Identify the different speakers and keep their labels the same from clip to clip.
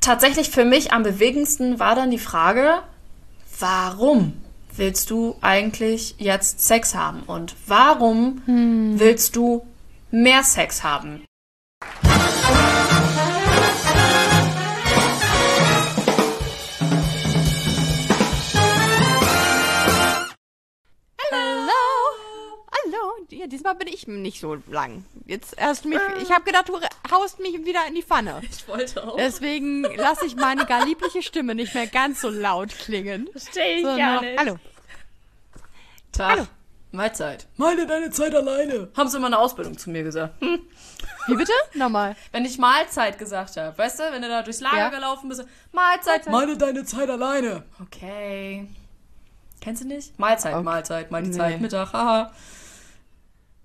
Speaker 1: tatsächlich für mich am bewegendsten war dann die Frage, warum willst du eigentlich jetzt Sex haben? Und warum willst du mehr Sex haben?
Speaker 2: Diesmal bin ich nicht so lang. Jetzt hast du mich. Ich habe gedacht, du haust mich wieder in die Pfanne.
Speaker 1: Ich wollte auch.
Speaker 2: Deswegen lasse ich meine gar liebliche Stimme nicht mehr ganz so laut klingen.
Speaker 1: Verstehe ich
Speaker 2: So,
Speaker 1: gar
Speaker 2: noch-
Speaker 1: nicht.
Speaker 2: Hallo.
Speaker 1: Tag.
Speaker 2: Hallo.
Speaker 1: Mahlzeit. Meine deine Zeit alleine. Haben sie immer eine Ausbildung zu mir gesagt. Hm.
Speaker 2: Wie bitte? Nochmal.
Speaker 1: Wenn ich Mahlzeit gesagt habe, weißt du, wenn du da durchs Lager
Speaker 2: Ja.
Speaker 1: gelaufen bist, Mahlzeit.
Speaker 3: Meine deine Zeit alleine.
Speaker 1: Okay. Kennst du nicht? Mahlzeit,
Speaker 2: Okay.
Speaker 1: Mahlzeit, meine
Speaker 2: Nee.
Speaker 1: Zeit, Mittag, haha.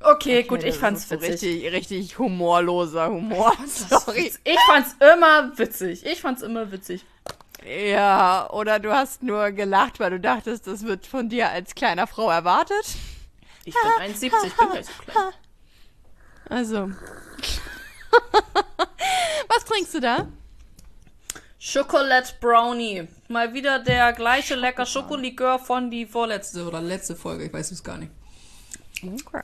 Speaker 1: Okay, gut,
Speaker 2: Okay,
Speaker 1: ich
Speaker 2: das
Speaker 1: fand's
Speaker 2: so
Speaker 1: witzig.
Speaker 2: Richtig, richtig humorloser Humor. Sorry.
Speaker 1: Ich fand's immer witzig. Ich fand's immer witzig.
Speaker 2: Ja, oder du hast nur gelacht, weil du dachtest, das wird von dir als kleiner Frau erwartet.
Speaker 1: Ich bin 1,70, bin gleich so klein.
Speaker 2: Also. Was trinkst du da?
Speaker 1: Chocolate Brownie. Mal wieder der gleiche lecker Schokolikör von die vorletzte oder letzte Folge. Ich weiß es gar nicht.
Speaker 2: Okay.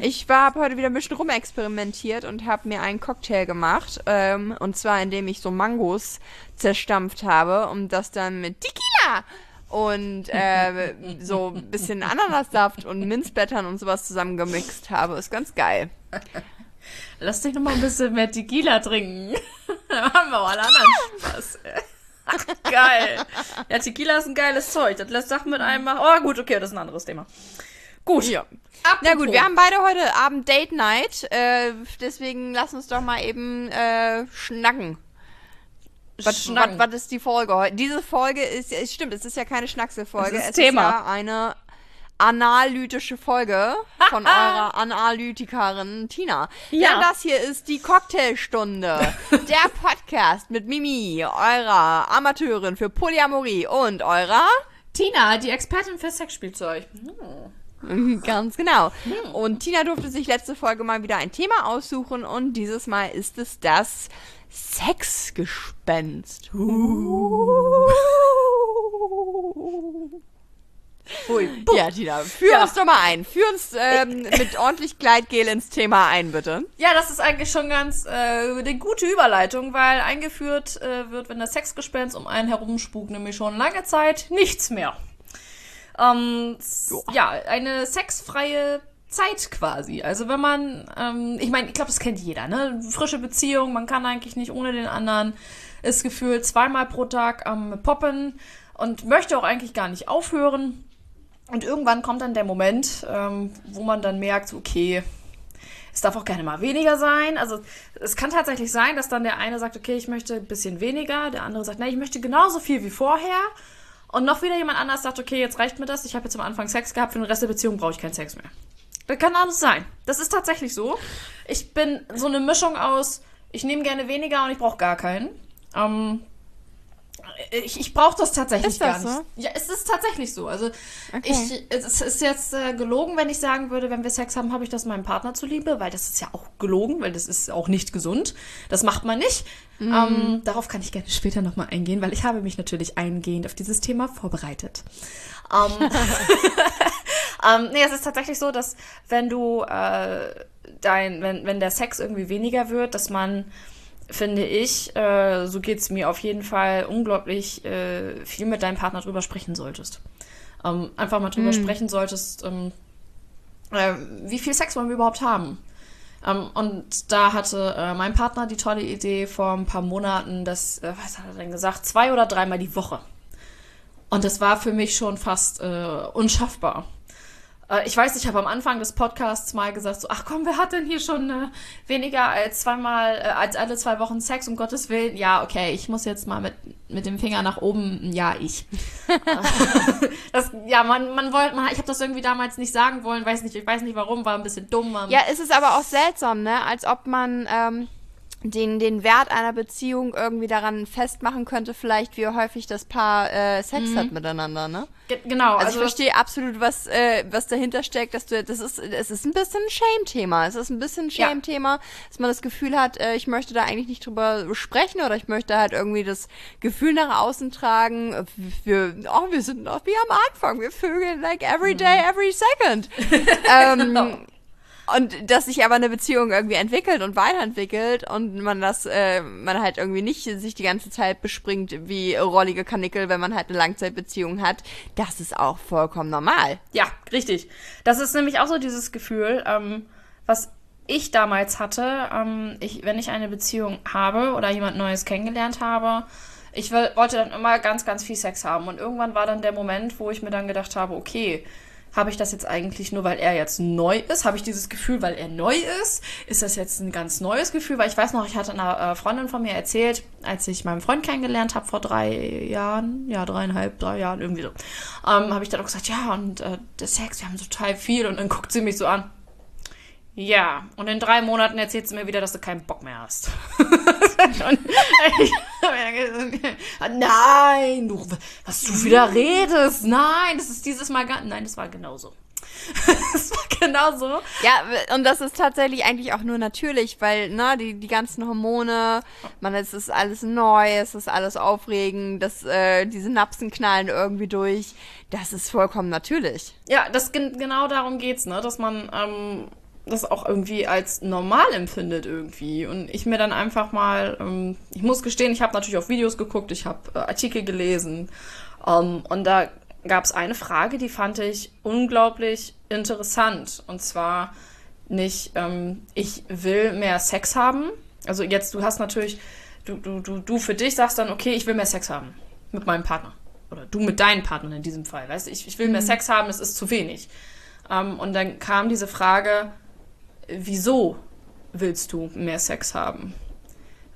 Speaker 2: Ich war hab heute wieder ein bisschen rumexperimentiert und habe mir einen Cocktail gemacht. Ähm, und zwar, indem ich so Mangos zerstampft habe und das dann mit Tequila und äh, so ein bisschen Ananassaft und Minzblättern und sowas zusammengemixt habe. Ist ganz geil.
Speaker 1: Lass dich noch mal ein bisschen mehr Tequila trinken. Dann haben wir auch alle anderen Spaß. Geil. Ja, Tequila ist ein geiles Zeug. Das lässt Sachen mit einem machen. Oh, gut, okay, das ist ein anderes Thema. Gut.
Speaker 2: Ja.
Speaker 1: Apropos.
Speaker 2: Na gut, wir haben beide heute Abend Date Night. Äh, deswegen lass uns doch mal eben äh, schnacken. Was, was, was ist die Folge heute? Diese Folge ist, stimmt, es ist ja keine Schnackselfolge.
Speaker 1: Es ist
Speaker 2: es
Speaker 1: Thema.
Speaker 2: ist ja eine analytische Folge von eurer Analytikerin Tina.
Speaker 1: Ja.
Speaker 2: Denn das hier ist die Cocktailstunde. der Podcast mit Mimi, eurer Amateurin für Polyamorie und eurer
Speaker 1: Tina, die Expertin für Sexspielzeug.
Speaker 2: Mhm, Ganz genau. Und Tina durfte sich letzte Folge mal wieder ein Thema aussuchen und dieses Mal ist es das Sexgespenst.
Speaker 1: Ui.
Speaker 2: Ja, Tina, führ
Speaker 1: Ja.
Speaker 2: uns doch mal ein. Führ uns ähm, mit ordentlich Gleitgel ins Thema ein, bitte.
Speaker 1: Ja, das ist eigentlich schon ganz äh, eine gute Überleitung, weil eingeführt äh, wird, wenn das Sexgespenst um einen herum spukt, nämlich schon lange Zeit nichts mehr. Ähm, ja, eine sexfreie Zeit quasi. Also wenn man, ähm, ich meine, ich glaube, das kennt jeder, ne? Frische Beziehung, man kann eigentlich nicht ohne den anderen, ist gefühlt zweimal pro Tag am Poppen und möchte auch eigentlich gar nicht aufhören. Und irgendwann kommt dann der Moment, ähm, wo man dann merkt, okay, es darf auch gerne mal weniger sein. Also es kann tatsächlich sein, dass dann der eine sagt, okay, ich möchte ein bisschen weniger, der andere sagt, nein, ich möchte genauso viel wie vorher. Und noch wieder jemand anders sagt, okay, jetzt reicht mir das, ich habe jetzt am Anfang Sex gehabt, für den Rest der Beziehung brauche ich keinen Sex mehr. Das kann alles sein. Das ist tatsächlich so. Ich bin so eine Mischung aus, ich nehme gerne weniger und ich brauche gar keinen. Ähm, ich ich brauche das tatsächlich
Speaker 2: Ist das
Speaker 1: gar nicht.
Speaker 2: so?
Speaker 1: Ja, es ist tatsächlich so. Also
Speaker 2: Okay.
Speaker 1: ich, es ist jetzt äh, gelogen, wenn ich sagen würde, wenn wir Sex haben, habe ich das meinem Partner zuliebe, weil das ist ja auch gelogen, weil das ist auch nicht gesund. Das macht man nicht.
Speaker 2: Mhm.
Speaker 1: Ähm, darauf kann ich gerne später nochmal eingehen, weil ich habe mich natürlich eingehend auf dieses Thema vorbereitet. Ähm, ähm, nee, es ist tatsächlich so, dass wenn du äh, dein, wenn, wenn der Sex irgendwie weniger wird, dass man finde ich, äh, so geht's mir auf jeden Fall unglaublich äh, viel mit deinem Partner drüber sprechen solltest. Ähm, einfach mal drüber sprechen solltest, ähm, äh, wie viel Sex wollen wir überhaupt haben. Ähm, und da hatte äh, mein Partner die tolle Idee vor ein paar Monaten, dass, äh, was hat er denn gesagt, zwei oder dreimal die Woche. Und das war für mich schon fast äh, unschaffbar. Äh, ich weiß, ich habe am Anfang des Podcasts mal gesagt, so, ach komm, wer hat denn hier schon äh, weniger als zweimal, äh, als alle zwei Wochen Sex, um Gottes Willen? Ja, okay, ich muss jetzt mal mit, mit dem Finger nach oben, ja, ich. das, ja, man, man wollte, man, ich habe das irgendwie damals nicht sagen wollen, weiß nicht, ich weiß nicht warum, war ein bisschen dumm.
Speaker 2: Ja, es ist aber auch seltsam, ne? Als ob man ähm, den, den Wert einer Beziehung irgendwie daran festmachen könnte, vielleicht wie häufig das Paar äh, Sex
Speaker 1: Mhm.
Speaker 2: hat miteinander, ne?
Speaker 1: Ge genau.
Speaker 2: Also, ich verstehe absolut, was, äh, was dahinter steckt, dass du, das ist, es ist ein bisschen ein Shame-Thema. Es ist ein bisschen ein
Speaker 1: Ja.
Speaker 2: Shame-Thema, dass man das Gefühl hat, äh, ich möchte da eigentlich nicht drüber sprechen oder ich möchte halt irgendwie das Gefühl nach außen tragen, wir, oh, wir sind noch wie am Anfang, wir vögeln like every day, every second. ähm,
Speaker 1: Genau.
Speaker 2: Und dass sich aber eine Beziehung irgendwie entwickelt und weiterentwickelt und man das, äh, man halt irgendwie nicht sich die ganze Zeit bespringt wie rollige Kanickel, wenn man halt eine Langzeitbeziehung hat, das ist auch vollkommen normal.
Speaker 1: Ja, richtig. Das ist nämlich auch so dieses Gefühl, ähm, was ich damals hatte, ähm, ich, wenn ich eine Beziehung habe oder jemand Neues kennengelernt habe, ich wollte dann immer ganz, ganz viel Sex haben. Und irgendwann war dann der Moment, wo ich mir dann gedacht habe, okay, habe ich das jetzt eigentlich nur, weil er jetzt neu ist? Habe ich dieses Gefühl, weil er neu ist? Ist das jetzt ein ganz neues Gefühl? Weil ich weiß noch, ich hatte einer äh, Freundin von mir erzählt, als ich meinen Freund kennengelernt habe vor drei Jahren, ja, dreieinhalb, drei Jahren, irgendwie so, ähm, habe ich dann auch gesagt, ja, und äh, der Sex, wir haben total viel. Und dann guckt sie mich so an. Ja, und in drei Monaten erzählt sie mir wieder, dass du keinen Bock mehr hast. ich nein, du, was du wieder redest, nein, das ist dieses Mal gar, nein, das war genauso. das war genauso.
Speaker 2: Ja, und das ist tatsächlich eigentlich auch nur natürlich, weil, ne, die, die ganzen Hormone, man, es ist alles neu, es ist alles aufregend, das, äh, diese Napsen knallen irgendwie durch. Das ist vollkommen natürlich.
Speaker 1: Ja, das gen- genau darum geht's, ne, dass man ähm, das auch irgendwie als normal empfindet irgendwie. Und ich mir dann einfach mal, ähm, ich muss gestehen, ich habe natürlich auf Videos geguckt, ich habe äh, Artikel gelesen ähm, und da gab es eine Frage, die fand ich unglaublich interessant. Und zwar nicht, ähm, ich will mehr Sex haben. Also jetzt, du hast natürlich, du, du, du, du für dich sagst dann, okay, ich will mehr Sex haben mit meinem Partner. Oder du mit deinen Partnern in diesem Fall. Weißt du, ich, ich will mehr Sex haben, es ist zu wenig. Ähm, und dann kam diese Frage, wieso willst du mehr Sex haben?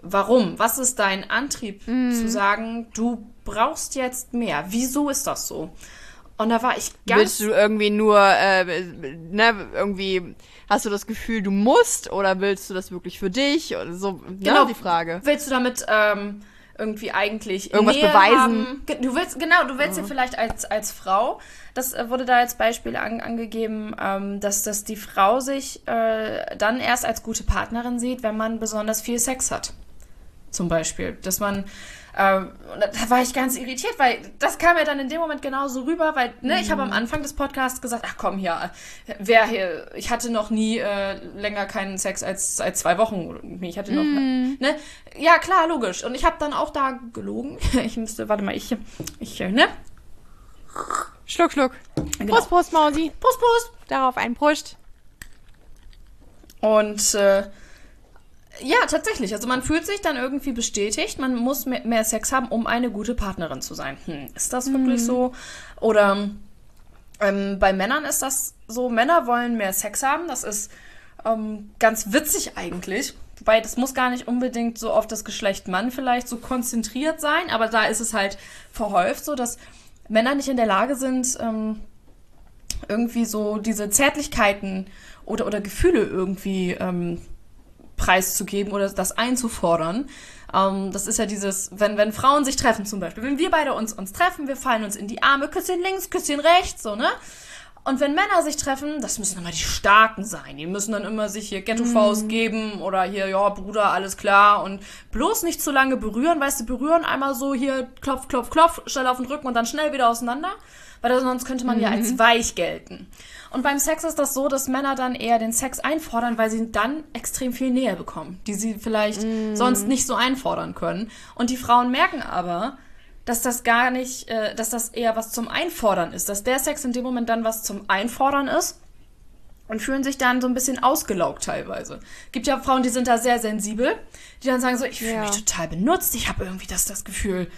Speaker 1: Warum? Was ist dein Antrieb zu sagen, du brauchst jetzt mehr? Wieso ist das so? Und da war ich ganz.
Speaker 2: Willst du irgendwie nur, äh, ne, irgendwie, hast du das Gefühl, du musst oder willst du das wirklich für dich? Oder so,
Speaker 1: Genau.
Speaker 2: ne, die Frage.
Speaker 1: Willst du damit ähm, irgendwie eigentlich
Speaker 2: Irgendwas
Speaker 1: Nähe
Speaker 2: beweisen?
Speaker 1: Haben? Du willst genau, du willst dir vielleicht als als Frau, das äh, wurde da als Beispiel an, angegeben, ähm, dass dass die Frau sich äh, dann erst als gute Partnerin sieht, wenn man besonders viel Sex hat, zum Beispiel, dass man ähm, und da war ich ganz irritiert, weil das kam ja dann in dem Moment genauso rüber, weil ne, ich habe am Anfang des Podcasts gesagt, ach komm hier, wer hier, ich hatte noch nie äh, länger keinen Sex als als zwei Wochen. Ich hatte noch, ne, ja klar, logisch. Und ich habe dann auch da gelogen. Ich müsste, warte mal, ich, ich, ne,
Speaker 2: Schluck, schluck.
Speaker 1: Genau.
Speaker 2: Prost, Prost, Mausi.
Speaker 1: Prost, Prost.
Speaker 2: Darauf ein Prost.
Speaker 1: Und äh, ja, tatsächlich. Also man fühlt sich dann irgendwie bestätigt, man muss mehr, mehr Sex haben, um eine gute Partnerin zu sein. Hm, ist das wirklich so? Oder ähm, bei Männern ist das so, Männer wollen mehr Sex haben. Das ist ähm, ganz witzig eigentlich. Wobei das muss gar nicht unbedingt so auf das Geschlecht Mann vielleicht so konzentriert sein, aber da ist es halt verhäuft so, dass Männer nicht in der Lage sind, ähm, irgendwie so diese Zärtlichkeiten oder, oder Gefühle irgendwie ähm, preiszugeben oder das einzufordern. Ähm, das ist ja dieses, wenn, wenn Frauen sich treffen zum Beispiel, wenn wir beide uns, uns treffen, wir fallen uns in die Arme, Küsschen links, Küsschen rechts, so, ne? Und wenn Männer sich treffen, das müssen immer die Starken sein. Die müssen dann immer sich hier Ghetto-Faust geben oder hier, ja, Bruder, alles klar. Und bloß nicht zu lange berühren, weißt du, berühren einmal so hier, klopf, klopf, klopf, schnell auf den Rücken und dann schnell wieder auseinander. Weil sonst könnte man ja als weich gelten. Und beim Sex ist das so, dass Männer dann eher den Sex einfordern, weil sie dann extrem viel Nähe bekommen, die sie vielleicht sonst nicht so einfordern können. Und die Frauen merken aber, dass das gar nicht, äh, dass das eher was zum Einfordern ist, dass der Sex in dem Moment dann was zum Einfordern ist und fühlen sich dann so ein bisschen ausgelaugt teilweise. Gibt ja Frauen, die sind da sehr sensibel, die dann sagen so, ich fühle
Speaker 2: Ja.
Speaker 1: mich total benutzt, ich habe irgendwie das, das Gefühl,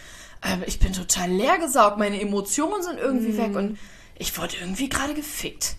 Speaker 1: äh, ich bin total leer gesaugt, meine Emotionen sind irgendwie weg und ich wurde irgendwie gerade gefickt.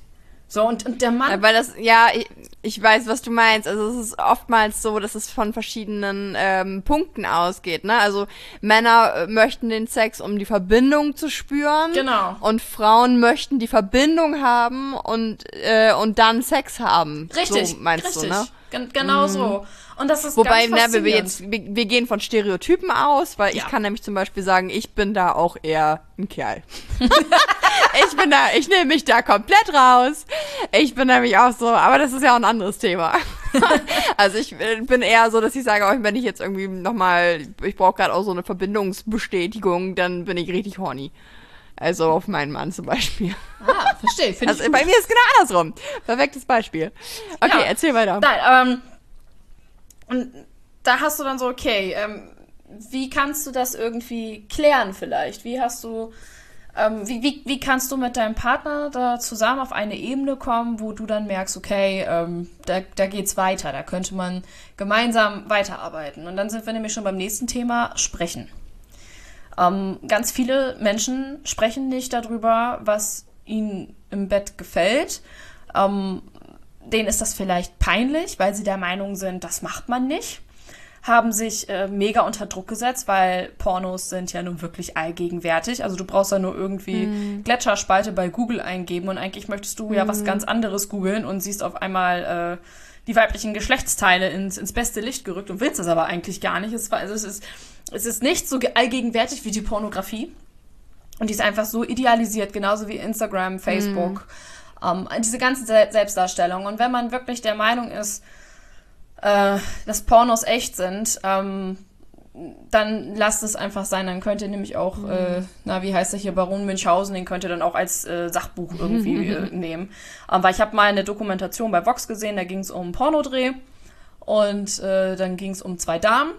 Speaker 1: So, und, und der Mann.
Speaker 2: Ja, weil das, ja, ich, ich weiß, was du meinst. Also es ist oftmals so, dass es von verschiedenen ähm, Punkten ausgeht. Ne? Also Männer äh, möchten den Sex, um die Verbindung zu spüren.
Speaker 1: Genau.
Speaker 2: Und Frauen möchten die Verbindung haben und, äh, und dann Sex haben.
Speaker 1: Richtig,
Speaker 2: So meinst
Speaker 1: richtig.
Speaker 2: du, ne?
Speaker 1: Gen genau so. Und das ist
Speaker 2: Wobei,
Speaker 1: ganz
Speaker 2: ne, wir, jetzt, wir, wir gehen von Stereotypen aus, weil
Speaker 1: Ja.
Speaker 2: ich kann nämlich zum Beispiel sagen, ich bin da auch eher ein Kerl. ich bin da, ich nehme mich da komplett raus. Ich bin nämlich auch so, aber das ist ja auch ein anderes Thema. also ich äh, bin eher so, dass ich sage, wenn ich jetzt irgendwie nochmal, ich brauche gerade auch so eine Verbindungsbestätigung, dann bin ich richtig horny. Also auf meinen Mann zum Beispiel.
Speaker 1: Ah, verstehe.
Speaker 2: Also
Speaker 1: ich
Speaker 2: bei mir ist genau andersrum. Perfektes Beispiel. Okay,
Speaker 1: Ja.
Speaker 2: erzähl weiter.
Speaker 1: Nein, ähm, und da hast du dann so, okay, ähm, wie kannst du das irgendwie klären vielleicht? Wie hast du, ähm, wie, wie, wie kannst du mit deinem Partner da zusammen auf eine Ebene kommen, wo du dann merkst, okay, ähm, da, da geht's weiter, da könnte man gemeinsam weiterarbeiten. Und dann sind wir nämlich schon beim nächsten Thema, sprechen. Ähm, ganz viele Menschen sprechen nicht darüber, was ihnen im Bett gefällt. Ähm, denen ist das vielleicht peinlich, weil sie der Meinung sind, das macht man nicht. Haben sich äh, mega unter Druck gesetzt, weil Pornos sind ja nun wirklich allgegenwärtig. Also du brauchst ja nur irgendwie Gletscherspalte bei Google eingeben und eigentlich möchtest du ja was ganz anderes googeln und siehst auf einmal äh, die weiblichen Geschlechtsteile ins, ins beste Licht gerückt und willst es aber eigentlich gar nicht. Es, war, also es, ist, es ist nicht so ge- allgegenwärtig wie die Pornografie. Und die ist einfach so idealisiert, genauso wie Instagram, Facebook, ähm, diese ganzen Se Selbstdarstellungen. Und wenn man wirklich der Meinung ist, äh, dass Pornos echt sind, ähm, dann lasst es einfach sein. Dann könnt ihr nämlich auch, äh, na, wie heißt der hier, Baron Münchhausen, den könnt ihr dann auch als äh, Sachbuch irgendwie äh, nehmen. Ähm, weil ich habe mal eine Dokumentation bei Vox gesehen, da ging es um Pornodreh und äh, dann ging es um zwei Damen.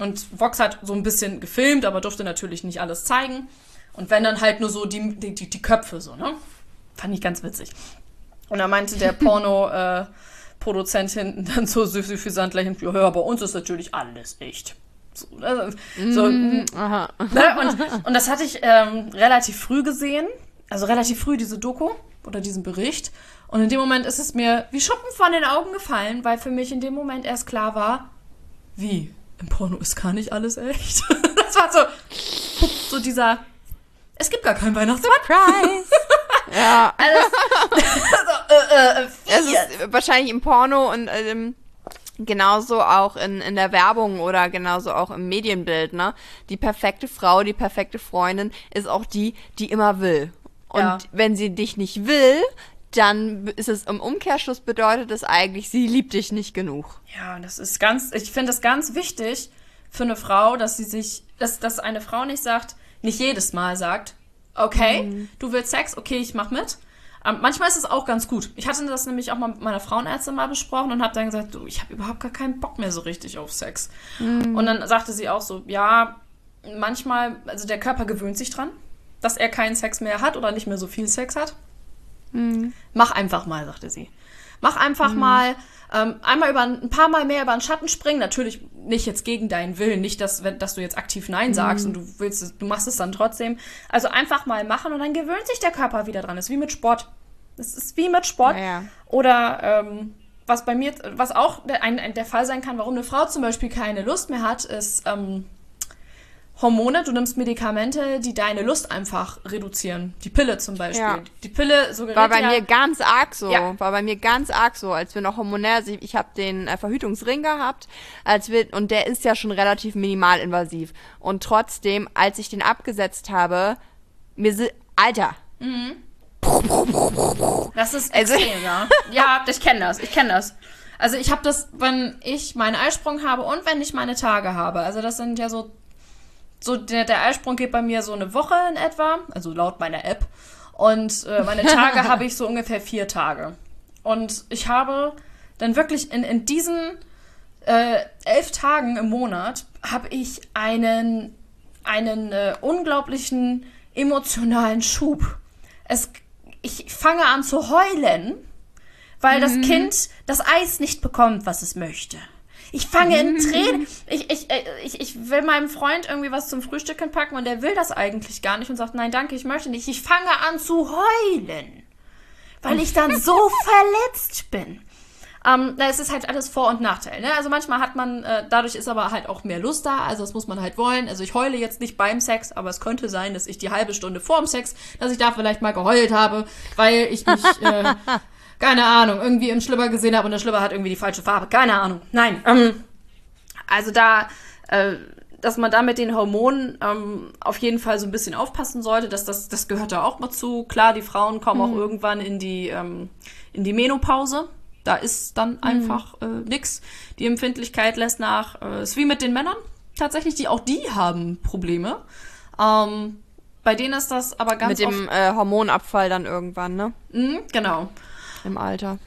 Speaker 1: Und Vox hat so ein bisschen gefilmt, aber durfte natürlich nicht alles zeigen. Und wenn dann halt nur so die, die, die, Köpfe so, ne? Fand ich ganz witzig. Und da meinte der Porno, äh, Produzent hinten dann so süffisant lächelnd, ja, ja, bei uns ist natürlich alles echt. So, ne? so,
Speaker 2: Aha.
Speaker 1: ne? und, und das hatte ich ähm, relativ früh gesehen, also relativ früh diese Doku oder diesen Bericht. Und in dem Moment ist es mir wie Schuppen von den Augen gefallen, weil für mich in dem Moment erst klar war, wie, im Porno ist gar nicht alles echt. das war so, so dieser, es gibt gar keinen Weihnachtsmann.
Speaker 2: Surprise! ja.
Speaker 1: Also, äh, äh,
Speaker 2: Es ist wahrscheinlich im Porno und ähm, genauso auch in, in der Werbung oder genauso auch im Medienbild, ne? Die perfekte Frau, die perfekte Freundin ist auch die, die immer will. Und
Speaker 1: Ja.
Speaker 2: wenn sie dich nicht will, dann ist es im Umkehrschluss bedeutet es eigentlich, sie liebt dich nicht genug.
Speaker 1: Ja, das ist ganz, ich finde es ganz wichtig für eine Frau, dass sie sich, dass, dass eine Frau nicht sagt, nicht jedes Mal sagt, okay, du willst Sex, okay, ich mach mit. Ähm, manchmal ist es auch ganz gut. Ich hatte das nämlich auch mal mit meiner Frauenärztin mal besprochen und habe dann gesagt, du, ich habe überhaupt gar keinen Bock mehr so richtig auf Sex. Und dann sagte sie auch so, ja, manchmal, also der Körper gewöhnt sich dran, dass er keinen Sex mehr hat oder nicht mehr so viel Sex hat. Mach einfach mal, sagte sie. Mach einfach mal ähm, einmal über ein paar Mal mehr über den Schatten springen. Natürlich nicht jetzt gegen deinen Willen, nicht, dass, wenn, dass du jetzt aktiv Nein sagst und du willst es, du machst es dann trotzdem. Also einfach mal machen und dann gewöhnt sich der Körper wieder dran. Das ist wie mit Sport. Es ist wie mit Sport.
Speaker 2: Ja, ja.
Speaker 1: Oder ähm, was bei mir, was auch der, ein, ein, der Fall sein kann, warum eine Frau zum Beispiel keine Lust mehr hat, ist ähm, Hormone. Du nimmst Medikamente, die deine Lust einfach reduzieren. Die Pille zum Beispiel.
Speaker 2: Ja.
Speaker 1: Die Pille suggeriert
Speaker 2: War bei
Speaker 1: ja,
Speaker 2: mir ganz arg so.
Speaker 1: Ja.
Speaker 2: War bei mir ganz arg so, als wir noch hormonell, also ich, ich habe den äh, Verhütungsring gehabt, als wir und der ist ja schon relativ minimalinvasiv und trotzdem, als ich den abgesetzt habe, mir si- Alter,
Speaker 1: Das ist
Speaker 2: Also-
Speaker 1: extrem, ja. Ja, ich kenne das, ich kenne das. Also ich habe das, wenn ich meinen Eisprung habe und wenn ich meine Tage habe. Also das sind ja so, so der, der Eisprung geht bei mir so eine Woche in etwa, also laut meiner App. Und äh, meine Tage habe ich so ungefähr vier Tage. Und ich habe dann wirklich in, in diesen äh, elf Tagen im Monat habe ich einen, einen äh, unglaublichen emotionalen Schub. Es, ich fange an zu heulen, weil das Kind das Eis nicht bekommt, was es möchte. Ich fange in Tränen. Ich, ich, äh, ich, ich will meinem Freund irgendwie was zum Frühstücken packen und der will das eigentlich gar nicht und sagt, nein, danke, ich möchte nicht. Ich fange an zu heulen, weil ich dann so verletzt bin. Ähm, na, es ist halt alles Vor- und Nachteil. Ne? Also manchmal hat man, äh, dadurch ist aber halt auch mehr Lust da, also das muss man halt wollen. Also ich heule jetzt nicht beim Sex, aber es könnte sein, dass ich die halbe Stunde vorm Sex, dass ich da vielleicht mal geheult habe, weil ich mich äh, keine Ahnung, irgendwie im Schlüpper gesehen habe und der Schlüpper hat irgendwie die falsche Farbe. Keine Ahnung. Nein. Ähm, also da, äh, dass man da mit den Hormonen ähm, auf jeden Fall so ein bisschen aufpassen sollte, dass das, das gehört da auch mal zu. Klar, die Frauen kommen auch irgendwann in die, ähm, in die Menopause. Da ist dann einfach äh, nix. Die Empfindlichkeit lässt nach. Äh, ist wie mit den Männern tatsächlich, die auch die haben Probleme. Ähm, bei denen ist das aber ganz
Speaker 2: Mit dem äh, Hormonabfall dann irgendwann, ne?
Speaker 1: Mhm, genau.
Speaker 2: Im Alter.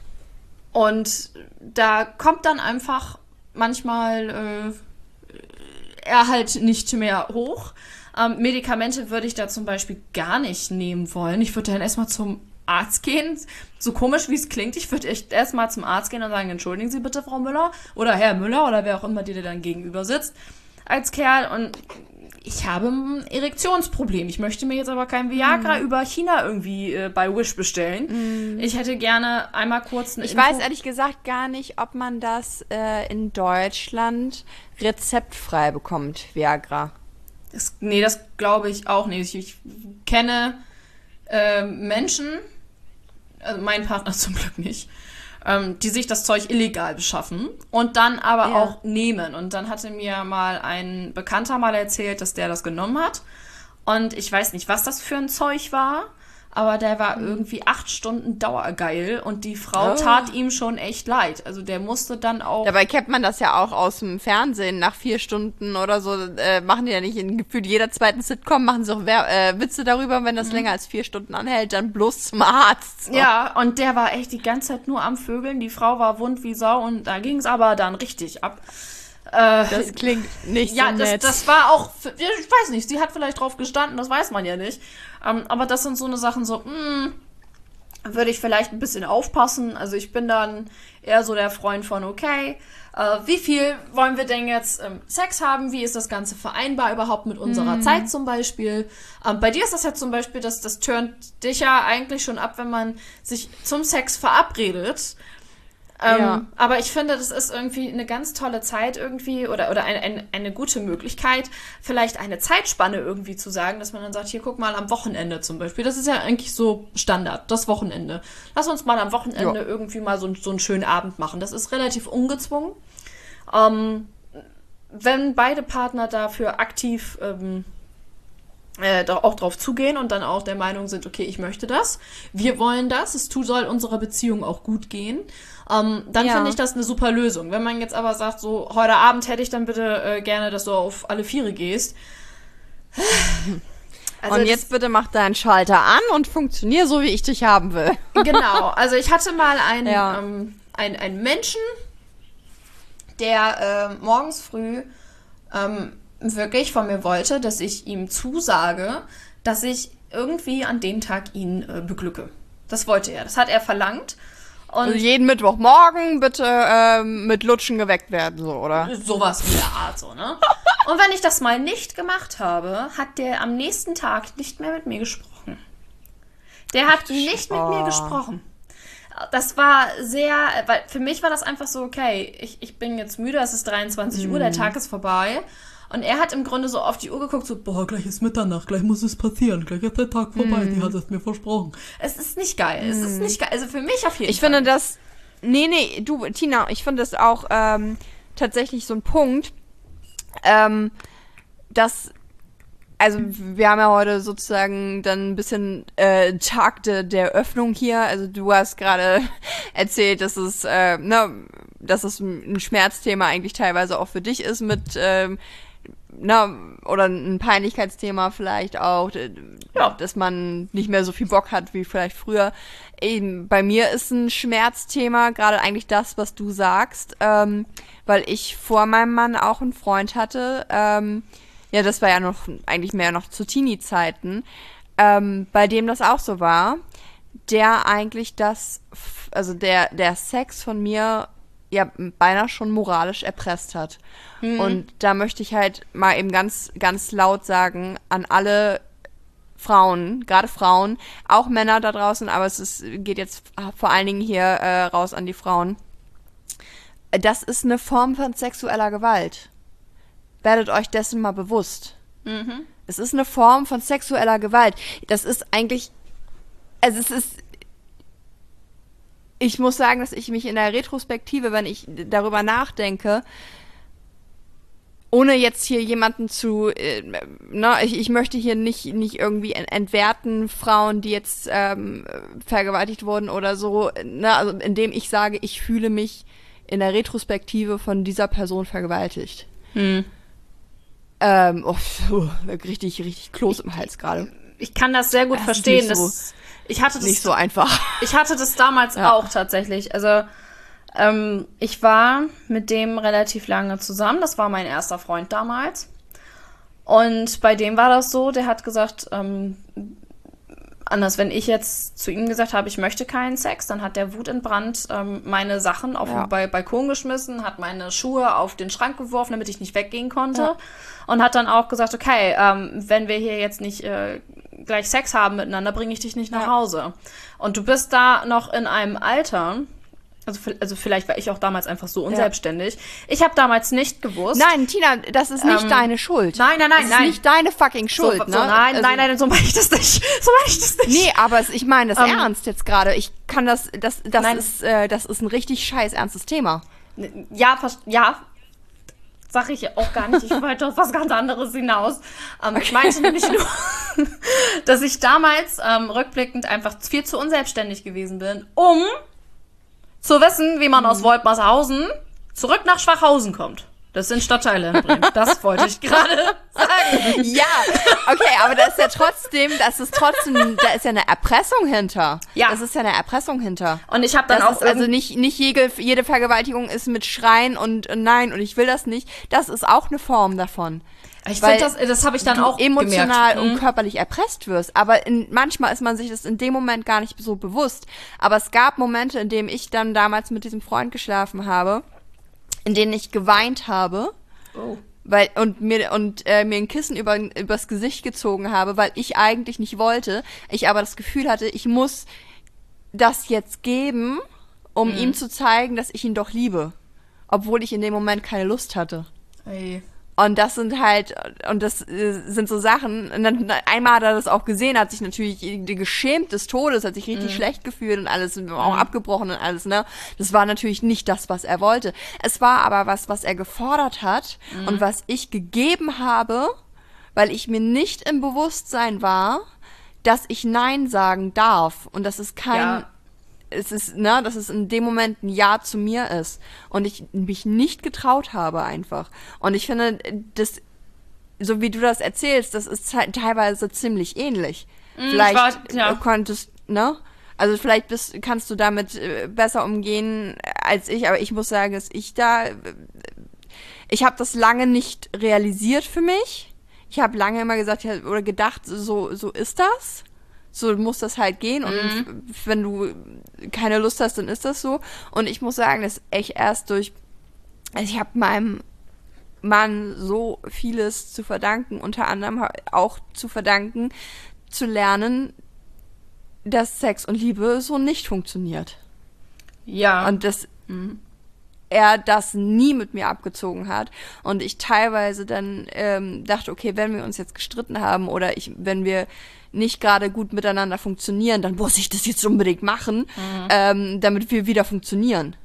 Speaker 1: Und da kommt dann einfach manchmal äh, er halt nicht mehr hoch. Ähm, Medikamente würde ich da zum Beispiel gar nicht nehmen wollen. Ich würde dann erstmal zum Arzt gehen. So komisch wie es klingt, ich würde echt erstmal zum Arzt gehen und sagen, entschuldigen Sie bitte, Frau Müller oder Herr Müller oder wer auch immer dir dann gegenüber sitzt als Kerl und ich habe ein Erektionsproblem. Ich möchte mir jetzt aber kein Viagra über China irgendwie äh, bei Wish bestellen. Ich hätte gerne einmal kurz eine
Speaker 2: Ich
Speaker 1: Info.
Speaker 2: weiß ehrlich gesagt gar nicht, ob man das äh, in Deutschland rezeptfrei bekommt, Viagra.
Speaker 1: Das, nee, das glaube ich auch nicht. Ich, ich kenne äh, Menschen, also mein Partner zum Glück nicht, ähm, die sich das Zeug illegal beschaffen und dann aber
Speaker 2: Ja.
Speaker 1: auch nehmen. Und dann hatte mir mal ein Bekannter mal erzählt, dass der das genommen hat. Und ich weiß nicht, was das für ein Zeug war, aber der war irgendwie acht Stunden dauergeil und die Frau
Speaker 2: Oh.
Speaker 1: tat ihm schon echt leid. Also der musste dann auch.
Speaker 2: Dabei kennt man das ja auch aus dem Fernsehen. Nach vier Stunden oder so äh, machen die ja nicht in gefühlt jeder zweiten Sitcom machen sie auch äh, Witze darüber, wenn das länger als vier Stunden anhält, dann bloß zum Arzt. So.
Speaker 1: Ja, und der war echt die ganze Zeit nur am Vögeln. Die Frau war wund wie Sau und da ging es aber dann richtig ab. Äh,
Speaker 2: Das klingt nicht
Speaker 1: ja,
Speaker 2: so
Speaker 1: das,
Speaker 2: nett.
Speaker 1: das war auch, ja, ich weiß nicht, sie hat vielleicht drauf gestanden, das weiß man ja nicht. Ähm, aber das sind so eine Sachen, so, mh, würde ich vielleicht ein bisschen aufpassen. Also ich bin dann eher so der Freund von, okay, äh, wie viel wollen wir denn jetzt ähm, Sex haben? Wie ist das Ganze vereinbar überhaupt mit unserer Zeit zum Beispiel? Ähm, bei dir ist das ja zum Beispiel, das, das turnt dich ja eigentlich schon ab, wenn man sich zum Sex verabredet. Ähm,
Speaker 2: Ja.
Speaker 1: Aber ich finde, das ist irgendwie eine ganz tolle Zeit irgendwie oder, oder eine, eine, eine gute Möglichkeit, vielleicht eine Zeitspanne irgendwie zu sagen, dass man dann sagt, hier guck mal am Wochenende zum Beispiel. Das ist ja eigentlich so Standard, das Wochenende. Lass uns mal am Wochenende
Speaker 2: Ja.
Speaker 1: irgendwie mal so, so einen schönen Abend machen. Das ist relativ ungezwungen. Ähm, wenn beide Partner dafür aktiv ähm, äh, da auch drauf zugehen und dann auch der Meinung sind, okay, ich möchte das, wir wollen das, es tu- soll unserer Beziehung auch gut gehen, ähm, dann
Speaker 2: Ja.
Speaker 1: finde ich das eine super Lösung. Wenn man jetzt aber sagt, so, heute Abend hätte ich dann bitte äh, gerne, dass du auf alle Viere gehst. Also
Speaker 2: und jetzt bitte mach deinen Schalter an und funktionier so, wie ich dich haben will.
Speaker 1: genau, also ich hatte mal einen,
Speaker 2: Ja.
Speaker 1: ähm, einen, einen Menschen, der ähm, morgens früh ähm, wirklich von mir wollte, dass ich ihm zusage, dass ich irgendwie an dem Tag ihn äh, beglücke. Das wollte er, das hat er verlangt. Und
Speaker 2: Also jeden Mittwochmorgen bitte ähm, mit Lutschen geweckt werden, so, oder?
Speaker 1: sowas in der Art, so, ne? Und wenn ich das mal nicht gemacht habe, hat der am nächsten Tag nicht mehr mit mir gesprochen. Der hat nicht mit mir gesprochen. Das war sehr, weil für mich war das einfach so, okay, ich, ich bin jetzt müde, es ist 23 Uhr, der Tag ist vorbei. Und er hat im Grunde so auf die Uhr geguckt, so, boah, gleich ist Mitternacht, gleich muss es passieren, gleich ist der Tag vorbei, die hat es mir versprochen. Es ist nicht geil, es ist nicht geil, also für mich auf jeden
Speaker 2: Ich
Speaker 1: Fall.
Speaker 2: finde das. Nee, nee, du, Tina, ich finde das auch ähm, tatsächlich so ein Punkt, ähm, dass. Also, wir haben ja heute sozusagen dann ein bisschen äh, Tag de, der Öffnung hier. Also, du hast gerade erzählt, dass es, äh, ne, dass es ein Schmerzthema eigentlich teilweise auch für dich ist mit, ähm, na, oder ein Peinlichkeitsthema vielleicht auch,
Speaker 1: Ja.
Speaker 2: dass man nicht mehr so viel Bock hat wie vielleicht früher. Eben, bei mir ist ein Schmerzthema gerade eigentlich das, was du sagst, ähm, weil ich vor meinem Mann auch einen Freund hatte, ähm, ja, das war ja noch eigentlich mehr noch zu Teenie-Zeiten, ähm, bei dem das auch so war, der eigentlich das, also der, der Sex von mir ja beinahe schon moralisch erpresst hat. Und da möchte ich halt mal eben ganz, ganz laut sagen an alle Frauen, gerade Frauen, auch Männer da draußen, aber es ist, geht jetzt vor allen Dingen hier äh, raus an die Frauen. Das ist eine Form von sexueller Gewalt. Werdet euch dessen mal bewusst. Es ist eine Form von sexueller Gewalt. Das ist eigentlich, also es ist, ich muss sagen, dass ich mich in der Retrospektive, wenn ich darüber nachdenke, ohne jetzt hier jemanden zu, äh, na, ich, ich möchte hier nicht, nicht irgendwie entwerten, Frauen, die jetzt ähm, vergewaltigt wurden oder so, ne, also indem ich sage, ich fühle mich in der Retrospektive von dieser Person vergewaltigt. Hm. Ähm, oh, richtig, richtig Kloß im Hals gerade.
Speaker 1: Ich kann das sehr gut das verstehen. So, das, ich hatte das
Speaker 2: nicht so einfach.
Speaker 1: Ich hatte das damals ja. auch tatsächlich. Also ähm, ich war mit dem relativ lange zusammen. Das war mein erster Freund damals. Und bei dem war das so, der hat gesagt, ähm, anders, wenn ich jetzt zu ihm gesagt habe, ich möchte keinen Sex, dann hat der wutentbrannt ähm, meine Sachen auf ja. den Balkon geschmissen, hat meine Schuhe auf den Schrank geworfen, damit ich nicht weggehen konnte. Ja. Und hat dann auch gesagt, okay, ähm, wenn wir hier jetzt nicht äh, gleich Sex haben miteinander, bringe ich dich nicht nach ja. Hause. Und du bist da noch in einem Alter, also, also vielleicht war ich auch damals einfach so unselbstständig. Ja. Ich habe damals nicht gewusst.
Speaker 2: Nein, Tina, das ist nicht ähm, deine Schuld.
Speaker 1: Nein, nein, nein,
Speaker 2: das
Speaker 1: nein.
Speaker 2: ist nicht deine fucking Schuld,
Speaker 1: so,
Speaker 2: ne?
Speaker 1: So, nein, also, nein, nein, so meine ich das nicht. So meine ich das nicht.
Speaker 2: Nee, aber ich meine das ähm, ernst jetzt gerade. Ich kann das, das, das nein. ist, äh, das ist ein richtig scheiß ernstes Thema.
Speaker 1: Ja, ja, sag ich auch gar nicht. Ich wollte auf was ganz anderes hinaus. Ähm, okay. Ich meinte nämlich nur, dass ich damals ähm, rückblickend einfach viel zu unselbstständig gewesen bin, um zu wissen, wie man mhm. aus Woltmarshausen zurück nach Schwachhausen kommt. Das sind Stadtteile in Bremen. Das wollte ich gerade sagen.
Speaker 2: Ja, okay, aber das ist ja trotzdem, das ist trotzdem, da ist ja eine Erpressung hinter. Ja. Das ist ja eine Erpressung hinter.
Speaker 1: Und ich habe dann
Speaker 2: das
Speaker 1: auch.
Speaker 2: also nicht, nicht jede, jede Vergewaltigung ist mit Schreien und nein und ich will das nicht. Das ist auch eine Form davon.
Speaker 1: Ich finde, das, das habe ich dann auch
Speaker 2: emotional
Speaker 1: gemerkt.
Speaker 2: und mhm. körperlich erpresst wirst. Aber in, manchmal ist man sich das in dem Moment gar nicht so bewusst. Aber es gab Momente, in denen ich dann damals mit diesem Freund geschlafen habe, in denen ich geweint habe. Oh. Weil, und mir, und äh, mir ein Kissen über, übers Gesicht gezogen habe, weil ich eigentlich nicht wollte. Ich aber das Gefühl hatte, ich muss das jetzt geben, um mhm. ihm zu zeigen, dass ich ihn doch liebe. Obwohl ich in dem Moment keine Lust hatte. Ey. Und das sind halt, und das äh, sind so Sachen, und dann einmal hat er das auch gesehen, hat sich natürlich geschämt des Todes, hat sich richtig mhm. schlecht gefühlt und alles, auch mhm. abgebrochen und alles, ne? Das war natürlich nicht das, was er wollte. Es war aber was, was er gefordert hat mhm. und was ich gegeben habe, weil ich mir nicht im Bewusstsein war, dass ich Nein sagen darf und das ist kein, ja es ist, ne, dass es in dem Moment ein Ja zu mir ist und ich mich nicht getraut habe einfach. Und ich finde, das, so wie du das erzählst, das ist teilweise ziemlich ähnlich. Mm, vielleicht war, ja. konntest, ne? Also vielleicht bist, kannst du damit äh, besser umgehen als ich, aber ich muss sagen, dass ich da, ich habe das lange nicht realisiert für mich. Ich habe lange immer gesagt oder gedacht, so so ist das. So muss das halt gehen und mhm. wenn du keine Lust hast, dann ist das so. Und ich muss sagen, dass ich erst durch, also ich habe meinem Mann so vieles zu verdanken, unter anderem auch zu verdanken, zu lernen, dass Sex und Liebe so nicht funktioniert.
Speaker 1: Ja.
Speaker 2: Und dass mhm. Er das nie mit mir abgezogen hat und ich teilweise dann ähm, dachte, okay, wenn wir uns jetzt gestritten haben oder ich, wenn wir nicht gerade gut miteinander funktionieren, dann muss ich das jetzt unbedingt machen, mhm. ähm, damit wir wieder funktionieren.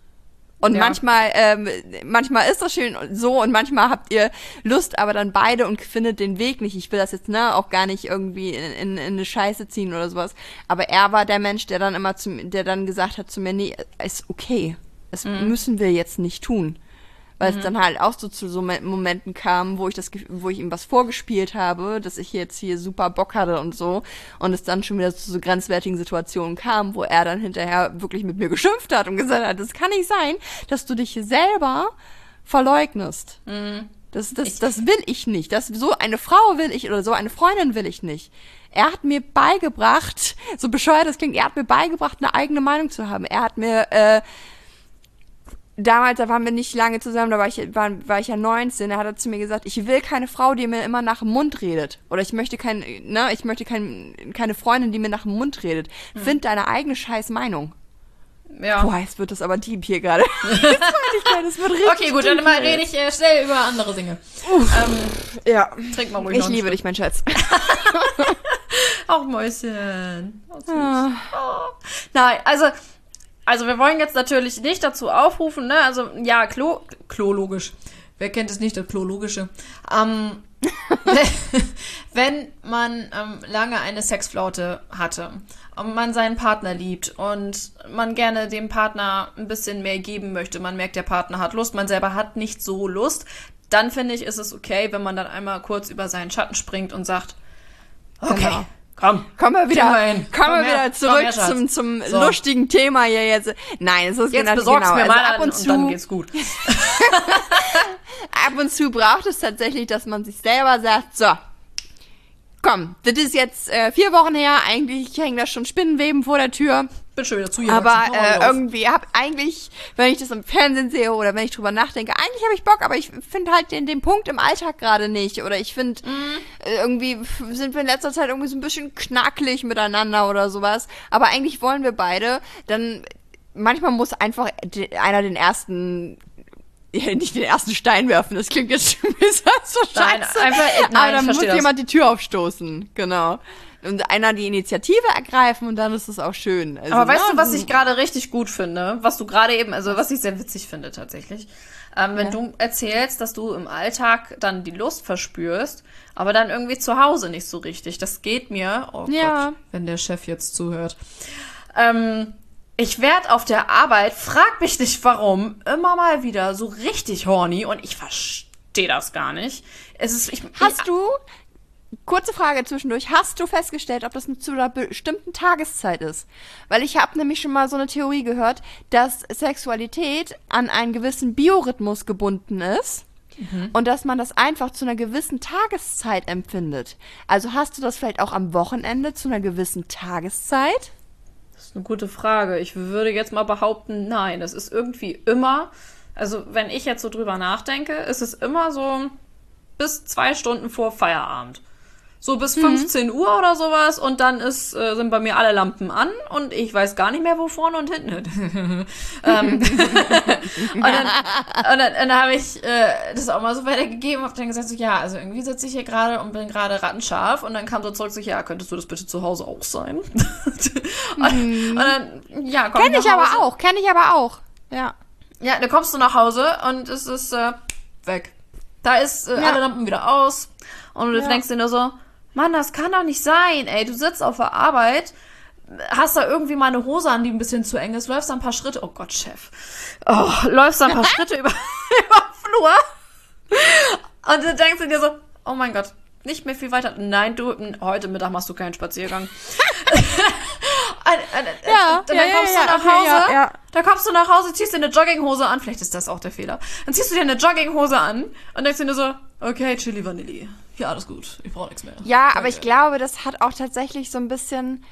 Speaker 2: Und ja. manchmal, ähm, manchmal ist das schön so und manchmal habt ihr Lust, aber dann beide und findet den Weg nicht. Ich will das jetzt ne auch gar nicht irgendwie in, in, in eine Scheiße ziehen oder sowas. Aber er war der Mensch, der dann immer zu, der dann gesagt hat zu mir, nee, ist okay. Das mhm. müssen wir jetzt nicht tun weil mhm. es dann halt auch so zu so Momenten kam, wo ich das, wo ich ihm was vorgespielt habe, dass ich jetzt hier super Bock hatte und so und es dann schon wieder zu so grenzwertigen Situationen kam, wo er dann hinterher wirklich mit mir geschimpft hat und gesagt hat, das kann nicht sein, dass du dich selber verleugnest. Mhm. Das, das, das will ich nicht. Das, so eine Frau will ich oder so eine Freundin will ich nicht. Er hat mir beigebracht, so bescheuert das klingt, er hat mir beigebracht, eine eigene Meinung zu haben. Er hat mir äh, damals, da waren wir nicht lange zusammen, da war ich, war, war ich ja 19, da hat er zu mir gesagt, ich will keine Frau, die mir immer nach dem Mund redet. Oder ich möchte kein, ne, ich möchte kein, keine Freundin, die mir nach dem Mund redet. Hm. Find deine eigene scheiß Meinung. Ja. Boah, jetzt wird das aber deep hier gerade.
Speaker 1: das wird richtig Okay, gut, dann mal rede ich äh, schnell über andere Dinge. Ähm,
Speaker 2: ja. Trink mal ruhig Ich liebe dich, mein Schatz.
Speaker 1: Auch Mäuschen. Oh, ah. oh. Nein, also also wir wollen jetzt natürlich nicht dazu aufrufen, ne? Also ja, Klo, Klo logisch. Wer kennt es nicht, das Klo logische. Ähm, wenn man ähm, lange eine Sexflaute hatte und man seinen Partner liebt und man gerne dem Partner ein bisschen mehr geben möchte, man merkt, der Partner hat Lust, man selber hat nicht so Lust, dann finde ich, ist es okay, wenn man dann einmal kurz über seinen Schatten springt und sagt, okay, genau. Komm,
Speaker 2: kommen wir wieder, kommen komm wir wieder zurück her, zum, zum so. lustigen Thema hier jetzt. Nein, es ist
Speaker 1: jetzt genau, besorgst genau. mir also mal ab und, zu, und dann geht's gut.
Speaker 2: ab und zu braucht es tatsächlich, dass man sich selber sagt, so, komm, das ist jetzt äh, vier Wochen her, eigentlich hängen da schon Spinnenweben vor der Tür.
Speaker 1: Bin schon wieder zu
Speaker 2: Aber äh, irgendwie hab eigentlich, wenn ich das im Fernsehen sehe oder wenn ich drüber nachdenke, eigentlich habe ich Bock, aber ich finde halt den, den Punkt im Alltag gerade nicht. Oder ich finde, mhm. äh, irgendwie sind wir in letzter Zeit irgendwie so ein bisschen knacklig miteinander oder sowas. Aber eigentlich wollen wir beide. Dann manchmal muss einfach einer den ersten ja, nicht den ersten Stein werfen, das klingt jetzt schon wieder so scheiße. Nein, einfach, nein, Aber dann muss das. jemand die Tür aufstoßen, genau. Und einer die Initiative ergreifen und dann ist es auch schön.
Speaker 1: Also, Aber weißt na, du, was ich gerade richtig gut finde? Was du gerade eben, also was ich sehr witzig finde tatsächlich. Ähm, wenn ja. du erzählst, dass du im Alltag dann die Lust verspürst, aber dann irgendwie zu Hause nicht so richtig. Das geht mir, oh ja. Gott, wenn der Chef jetzt zuhört. Ähm, ich werde auf der Arbeit, frag mich nicht warum, immer mal wieder so richtig horny und ich verstehe das gar nicht. Es ist, ich,
Speaker 2: Hast ich, du, kurze Frage zwischendurch, hast du festgestellt, ob das zu einer bestimmten Tageszeit ist? Weil ich habe nämlich schon mal so eine Theorie gehört, dass Sexualität an einen gewissen Biorhythmus gebunden ist. Mhm. Und dass man das einfach zu einer gewissen Tageszeit empfindet. Also hast du das vielleicht auch am Wochenende zu einer gewissen Tageszeit?
Speaker 1: eine gute Frage. Ich würde jetzt mal behaupten, nein. Es ist irgendwie immer, also wenn ich jetzt so drüber nachdenke, ist es immer so bis zwei Stunden vor Feierabend so bis 15 mhm. Uhr oder sowas und dann ist, äh, sind bei mir alle Lampen an und ich weiß gar nicht mehr, wo vorne und hinten ist. ähm, und dann, und dann, dann habe ich äh, das auch mal so weitergegeben und dann gesagt, so, ja, also irgendwie sitze ich hier gerade und bin gerade rattenscharf und dann kam so zurück, so, ja, könntest du das bitte zu Hause auch sein? und, mhm. und, dann, ja,
Speaker 2: komm Kenn ich aber auch, kenn ich aber auch, ja.
Speaker 1: Ja, dann kommst du nach Hause und es ist äh, weg. Da ist äh, ja. alle Lampen wieder aus und du ja. denkst dir nur so, Mann, das kann doch nicht sein, ey. Du sitzt auf der Arbeit, hast da irgendwie mal eine Hose an, die ein bisschen zu eng ist, läufst da ein paar Schritte, oh Gott, Chef. Oh, läufst da ein paar Schritte über, über den Flur. Und dann denkst du dir so, oh mein Gott, nicht mehr viel weiter. Nein, du, heute Mittag machst du keinen Spaziergang. ja, dann ja, kommst ja, du nach okay, Hause, ja, da kommst du nach Hause, ziehst dir eine Jogginghose an, vielleicht ist das auch der Fehler. Dann ziehst du dir eine Jogginghose an und denkst dir so, okay, Chili Vanilli ja, alles gut, ich brauche nichts mehr.
Speaker 2: Ja, Danke. aber ich glaube, das hat auch tatsächlich so ein bisschen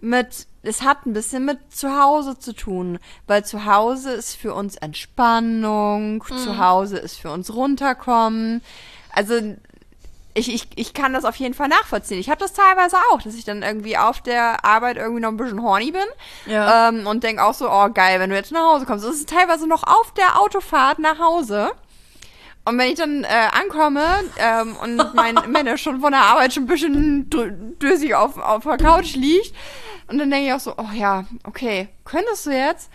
Speaker 2: mit, es hat ein bisschen mit zu Hause zu tun, weil zu Hause ist für uns Entspannung, mhm. zu Hause ist für uns runterkommen. Also ich, ich, ich kann das auf jeden Fall nachvollziehen. Ich habe das teilweise auch, dass ich dann irgendwie auf der Arbeit irgendwie noch ein bisschen horny bin ja. ähm, und denke auch so, oh geil, wenn du jetzt nach Hause kommst. Das ist teilweise noch auf der Autofahrt nach Hause. Und wenn ich dann äh, ankomme ähm, und mein Männer schon von der Arbeit schon ein bisschen dösig auf, auf der Couch liegt, und dann denke ich auch so, oh ja, okay, könntest du jetzt?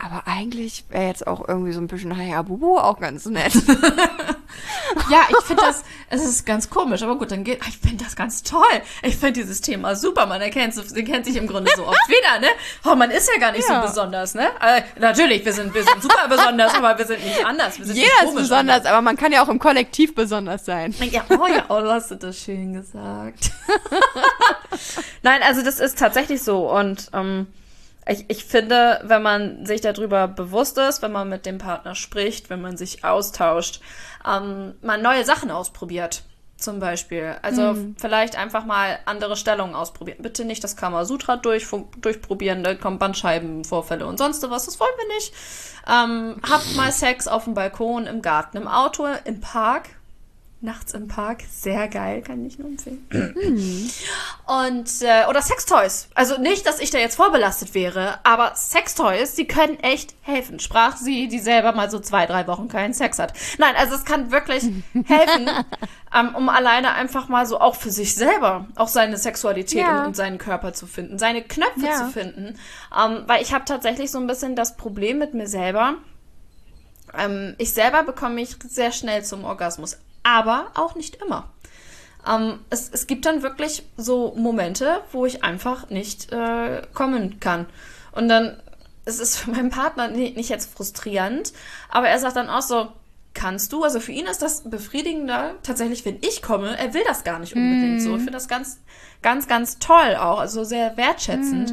Speaker 2: Aber eigentlich wäre jetzt auch irgendwie so ein bisschen Hayabubu auch ganz nett.
Speaker 1: ja, ich finde das, es ist ganz komisch, aber gut, dann geht, ich finde das ganz toll. Ich finde dieses Thema super. Man erkennt, sie kennt sich im Grunde so oft wieder, ne? Oh, man ist ja gar nicht ja. so besonders, ne? Also, natürlich, wir sind, wir sind super besonders, aber wir sind nicht anders. Sind
Speaker 2: Jeder ist besonders, anders. aber man kann ja auch im Kollektiv besonders sein.
Speaker 1: Ja, oh ja, oh, du hast das schön gesagt. Nein, also das ist tatsächlich so und, ähm, ich, ich finde, wenn man sich darüber bewusst ist, wenn man mit dem Partner spricht, wenn man sich austauscht, ähm, man neue Sachen ausprobiert. Zum Beispiel. Also mhm. vielleicht einfach mal andere Stellungen ausprobieren. Bitte nicht das Kamasutra durch, durchprobieren, da kommen Bandscheibenvorfälle und sonst was. Das wollen wir nicht. Ähm, habt mal Sex auf dem Balkon, im Garten, im Auto, im Park. Nachts im Park. Sehr geil, kann ich nur empfehlen. Mhm. Und, äh, oder Sextoys. Also nicht, dass ich da jetzt vorbelastet wäre, aber Sextoys, die können echt helfen. Sprach sie, die selber mal so zwei, drei Wochen keinen Sex hat. Nein, also es kann wirklich helfen, ähm, um alleine einfach mal so auch für sich selber auch seine Sexualität
Speaker 2: Ja.
Speaker 1: und, und seinen Körper zu finden, seine Knöpfe
Speaker 2: Ja.
Speaker 1: zu finden. Ähm, weil ich habe tatsächlich so ein bisschen das Problem mit mir selber. Ähm, ich selber bekomme mich sehr schnell zum Orgasmus, aber auch nicht immer. Ähm, es, es gibt dann wirklich so Momente, wo ich einfach nicht äh, kommen kann. Und dann es ist für meinen Partner ni- nicht jetzt frustrierend, aber er sagt dann auch so, kannst du? Also für ihn ist das befriedigender, tatsächlich, wenn ich komme. Er will das gar nicht unbedingt so. Ich finde das ganz, ganz, ganz toll auch, also sehr wertschätzend.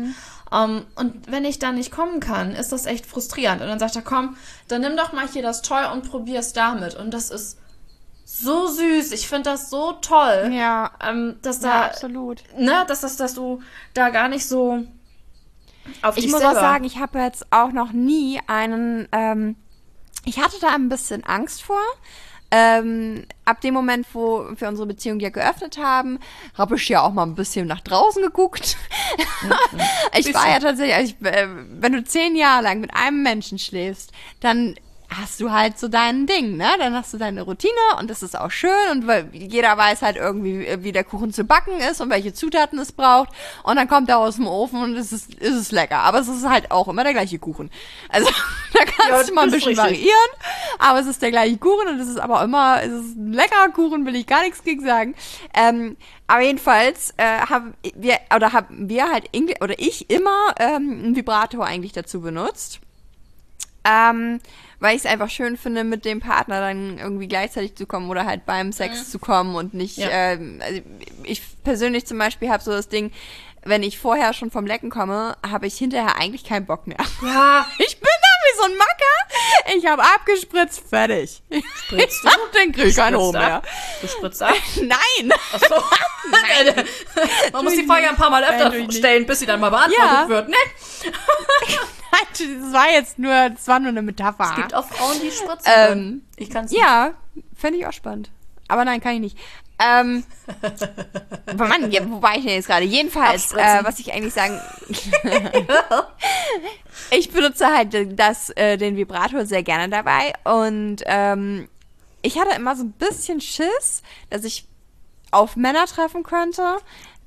Speaker 1: Ähm, und wenn ich dann nicht kommen kann, ist das echt frustrierend. Und dann sagt er, komm, dann nimm doch mal hier das Toy und probier's damit. Und das ist so süß. Ich finde das so toll,
Speaker 2: Ja.
Speaker 1: ähm, dass
Speaker 2: Ja,
Speaker 1: da,
Speaker 2: absolut.
Speaker 1: ne, dass, dass, dass du da gar nicht so auf
Speaker 2: Ich
Speaker 1: dich
Speaker 2: muss
Speaker 1: selber.
Speaker 2: auch sagen, ich habe jetzt auch noch nie einen. Ähm, ich hatte da ein bisschen Angst vor. Ähm, ab dem Moment, wo wir unsere Beziehung ja geöffnet haben, habe ich ja auch mal ein bisschen nach draußen geguckt. ich war ja tatsächlich, also ich, äh, wenn du zehn Jahre lang mit einem Menschen schläfst, dann hast du halt so dein Ding, ne? Dann hast du deine Routine und das ist auch schön und jeder weiß halt irgendwie, wie der Kuchen zu backen ist und welche Zutaten es braucht und dann kommt er aus dem Ofen und es ist, ist es lecker. Aber es ist halt auch immer der gleiche Kuchen. Also da kannst
Speaker 1: Ja,
Speaker 2: du mal ein bisschen
Speaker 1: richtig.
Speaker 2: variieren, aber es ist der gleiche Kuchen und es ist aber immer, es ist ein leckerer Kuchen, will ich gar nichts gegen sagen. Ähm, aber jedenfalls äh, haben wir oder haben wir halt oder ich immer ähm, einen Vibrator eigentlich dazu benutzt. Ähm, weil ich es einfach schön finde, mit dem Partner dann irgendwie gleichzeitig zu kommen oder halt beim Sex zu kommen und nicht,
Speaker 1: Ja.
Speaker 2: ähm, also ich persönlich zum Beispiel habe so das Ding, wenn ich vorher schon vom Lecken komme, habe ich hinterher eigentlich keinen Bock mehr.
Speaker 1: Ja,
Speaker 2: Ich so ein Macker. Ich habe abgespritzt, fertig.
Speaker 1: spritzt du?
Speaker 2: Den krieg ich keinen Hohn mehr.
Speaker 1: Du spritzt ab?
Speaker 2: Nein.
Speaker 1: Achso. Man muss die Frage ein paar Mal
Speaker 2: Nein,
Speaker 1: öfter
Speaker 2: nicht.
Speaker 1: stellen, bis sie dann mal beantwortet
Speaker 2: Ja.
Speaker 1: wird. Ne?
Speaker 2: Das war jetzt nur, das war nur eine Metapher.
Speaker 1: Es gibt auch Frauen, die spritzen.
Speaker 2: Ähm,
Speaker 1: ich kann es
Speaker 2: Ja, fände ich auch spannend. Aber nein, kann ich nicht. Ähm, Mann, ja, wo war ich denn jetzt gerade? Jedenfalls, äh, was ich eigentlich sagen. ich benutze halt das, äh, den Vibrator sehr gerne dabei. Und ähm, ich hatte immer so ein bisschen Schiss, dass ich auf Männer treffen könnte,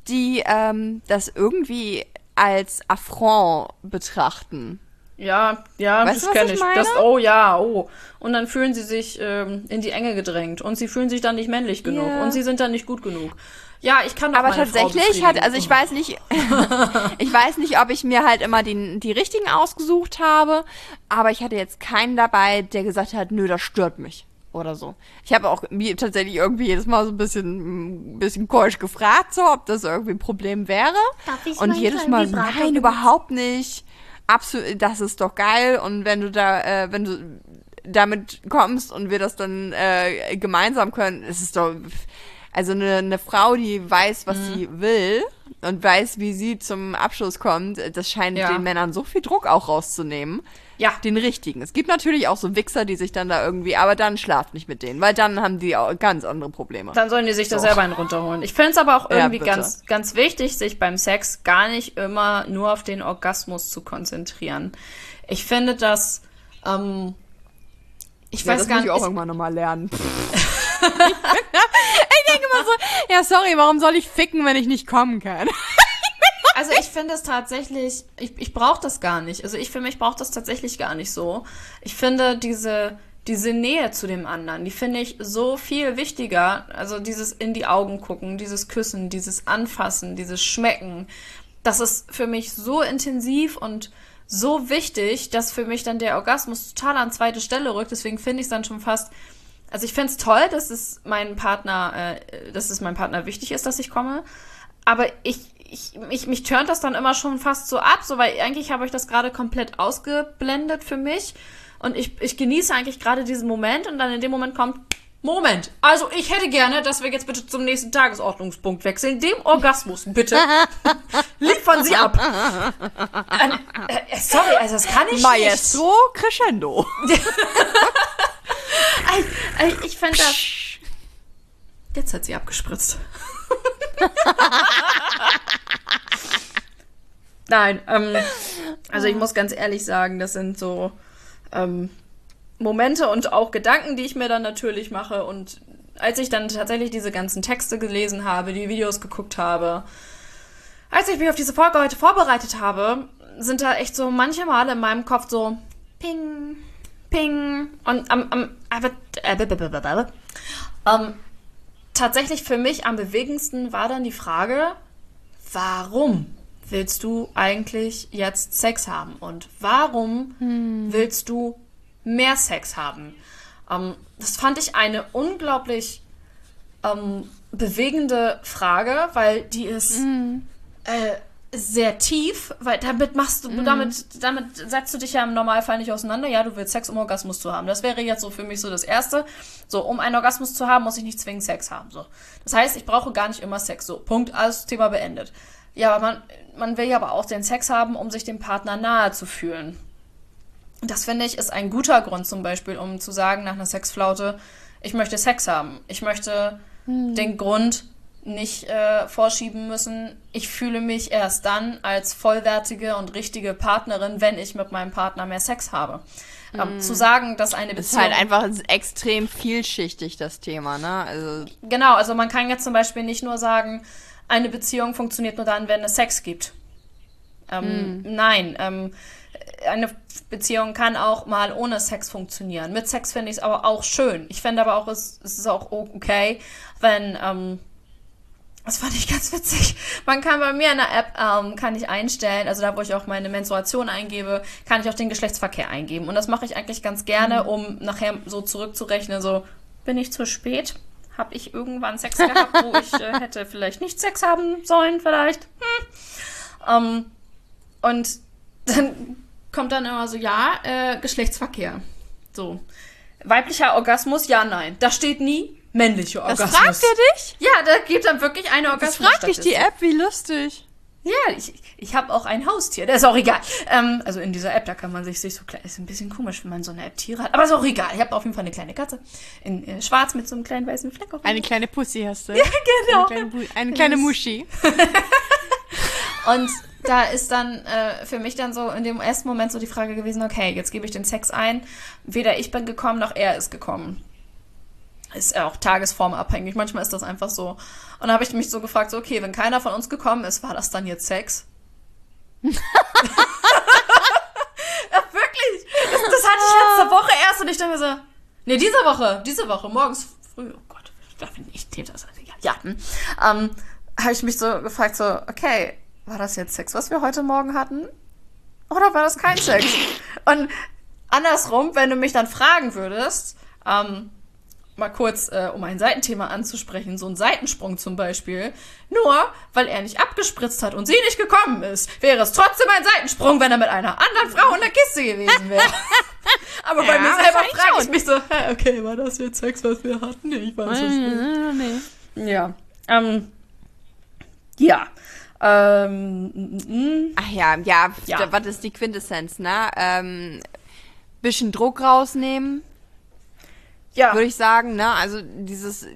Speaker 2: die ähm, das irgendwie als Affront betrachten.
Speaker 1: Ja, ja,
Speaker 2: Weißt
Speaker 1: das kenne
Speaker 2: ich meine?
Speaker 1: Das, oh ja, oh. Und dann fühlen sie sich ähm, in die Enge gedrängt und sie fühlen sich dann nicht männlich genug
Speaker 2: Ja.
Speaker 1: und sie sind dann nicht gut genug. Ja, ich kann doch
Speaker 2: Aber
Speaker 1: meine Frau
Speaker 2: tatsächlich hat, also ich weiß nicht, ich weiß nicht, ob ich mir halt immer die, die richtigen ausgesucht habe, aber ich hatte jetzt keinen dabei, der gesagt hat, nö, das stört mich oder so. Ich habe auch mir tatsächlich irgendwie jedes Mal so ein bisschen, ein bisschen keusch gefragt, so, ob das irgendwie ein Problem wäre.
Speaker 1: Darf ich
Speaker 2: Und jedes Mal, nein, überhaupt nicht. Absolut, das ist doch geil. Und wenn du da, äh, wenn du damit kommst und wir das dann äh, gemeinsam können, ist es doch. Also eine, eine Frau, die weiß, was
Speaker 1: Mhm.
Speaker 2: sie will und weiß, wie sie zum Abschluss kommt, das scheint
Speaker 1: Ja.
Speaker 2: den Männern so viel Druck auch rauszunehmen.
Speaker 1: Ja.
Speaker 2: Den richtigen. Es gibt natürlich auch so Wichser, die sich dann da irgendwie, aber dann schlaft nicht mit denen, weil dann haben die auch ganz andere Probleme.
Speaker 1: Dann sollen die sich da
Speaker 2: So.
Speaker 1: selber einen runterholen. Ich finde es aber auch
Speaker 2: Ja,
Speaker 1: irgendwie
Speaker 2: bitte.
Speaker 1: ganz, ganz wichtig, sich beim Sex gar nicht immer nur auf den Orgasmus zu konzentrieren. Ich finde, dass ähm, ich
Speaker 2: Ja,
Speaker 1: weiß
Speaker 2: das
Speaker 1: gar
Speaker 2: muss ich
Speaker 1: nicht.
Speaker 2: auch irgendwann nochmal lernen. ich denke immer so, ja, sorry, warum soll ich ficken, wenn ich nicht kommen kann?
Speaker 1: Also ich finde es tatsächlich, ich, ich brauche das gar nicht. Also ich für mich brauche das tatsächlich gar nicht so. Ich finde diese, diese Nähe zu dem anderen, die finde ich so viel wichtiger. Also dieses in die Augen gucken, dieses Küssen, dieses Anfassen, dieses Schmecken. Das ist für mich so intensiv und so wichtig, dass für mich dann der Orgasmus total an zweite Stelle rückt. Deswegen finde ich es dann schon fast. Also ich finde es toll, dass es meinem Partner, äh, dass es meinem Partner wichtig ist, dass ich komme. Aber ich, ich, ich mich turnt das dann immer schon fast so ab, so weil eigentlich habe ich das gerade komplett ausgeblendet für mich. Und ich, ich genieße eigentlich gerade diesen Moment und dann in dem Moment kommt, Moment, also ich hätte gerne, dass wir jetzt bitte zum nächsten Tagesordnungspunkt wechseln. Dem Orgasmus, bitte. Liefern Sie ab. Ähm, äh, sorry, also das kann ich nicht.
Speaker 2: Maestro Crescendo.
Speaker 1: Ey, ich fände das. Jetzt hat sie abgespritzt. Nein, ähm, also ich muss ganz ehrlich sagen, das sind so ähm, Momente und auch Gedanken, die ich mir dann natürlich mache. Und als ich dann tatsächlich diese ganzen Texte gelesen habe, die Videos geguckt habe, als ich mich auf diese Folge heute vorbereitet habe, sind da echt so manche Male in meinem Kopf so Ping, Ping und am, am äh, äh, ähm, tatsächlich für mich am bewegendsten war dann die Frage, warum willst du eigentlich jetzt Sex haben und warum hm. willst du mehr Sex haben? Ähm, das fand ich eine unglaublich ähm, bewegende Frage, weil die ist hm. äh, sehr tief, weil damit machst du, mhm. damit, damit setzt du dich ja im Normalfall nicht auseinander. Ja, du willst Sex, um Orgasmus zu haben. Das wäre jetzt so für mich so das Erste. So, um einen Orgasmus zu haben, muss ich nicht zwingend Sex haben. So. Das heißt, ich brauche gar nicht immer Sex. So, Punkt, alles Thema beendet. Ja, aber man, man will ja aber auch den Sex haben, um sich dem Partner nahe zu fühlen. Das finde ich ist ein guter Grund zum Beispiel, um zu sagen nach einer Sexflaute, ich möchte Sex haben. Ich möchte mhm. den Grund nicht äh, vorschieben müssen. Ich fühle mich erst dann als vollwertige und richtige Partnerin, wenn ich mit meinem Partner mehr Sex habe. Ähm, mm. Zu sagen, dass eine
Speaker 2: Beziehung. Ist halt einfach extrem vielschichtig, das Thema, ne?
Speaker 1: Also genau, also man kann jetzt zum Beispiel nicht nur sagen, eine Beziehung funktioniert nur dann, wenn es Sex gibt. Ähm, mm. Nein, ähm, eine Beziehung kann auch mal ohne Sex funktionieren. Mit Sex finde ich es aber auch schön. Ich finde aber auch, es, es ist auch okay, wenn ähm, das fand ich ganz witzig. Man kann bei mir in der App, ähm, kann ich einstellen, also da, wo ich auch meine Menstruation eingebe, kann ich auch den Geschlechtsverkehr eingeben. Und das mache ich eigentlich ganz gerne, mhm. um nachher so zurückzurechnen, so, bin ich zu spät? Habe ich irgendwann Sex gehabt, wo ich äh, hätte vielleicht nicht Sex haben sollen, vielleicht? Hm. Ähm, und dann kommt dann immer so, ja, äh, Geschlechtsverkehr. So. Weiblicher Orgasmus, ja, nein. Da steht nie männliche Orgasmus. Das
Speaker 2: fragt er dich?
Speaker 1: Ja, da gibt dann wirklich eine Orgasmus.
Speaker 2: Das fragt dich die App, wie lustig.
Speaker 1: Ja, ich, ich habe auch ein Haustier, das ist auch egal. Ähm, also in dieser App, da kann man sich, sich so klein, ist ein bisschen komisch, wenn man so eine App Tiere hat, aber ist auch egal. Ich habe auf jeden Fall eine kleine Katze in äh, schwarz mit so einem kleinen weißen Fleck
Speaker 2: auf. Eine kleine Pussy hast du.
Speaker 1: Ja, genau.
Speaker 2: Eine kleine, eine kleine Muschi.
Speaker 1: Und da ist dann äh, für mich dann so in dem ersten Moment so die Frage gewesen, okay, jetzt gebe ich den Sex ein. Weder ich bin gekommen, noch er ist gekommen ist ja auch tagesformabhängig. Manchmal ist das einfach so. Und da habe ich mich so gefragt, so, okay, wenn keiner von uns gekommen ist, war das dann jetzt Sex? ja, wirklich. Das, das, hatte ich letzte Woche erst und ich dachte mir so, nee, diese Woche, diese Woche, morgens früh, oh Gott, darf ich nicht, das, ja, ja. Hm. Ähm, habe ich mich so gefragt, so, okay, war das jetzt Sex, was wir heute Morgen hatten? Oder war das kein Sex? Und andersrum, wenn du mich dann fragen würdest, ähm, mal kurz, äh, um ein Seitenthema anzusprechen, so ein Seitensprung zum Beispiel, nur weil er nicht abgespritzt hat und sie nicht gekommen ist, wäre es trotzdem ein Seitensprung, wenn er mit einer anderen Frau in der Kiste gewesen wäre. Aber ja, bei mir selber frage ich mich so, hä, okay, war das jetzt Sex, was wir hatten? Nee, ich weiß es nicht. Nee. Ja. Ähm, ja. Ähm,
Speaker 2: Ach ja, ja, ja. was ist die Quintessenz, ne? Ähm, bisschen Druck rausnehmen, ja. Würde ich sagen, ne? Also dieses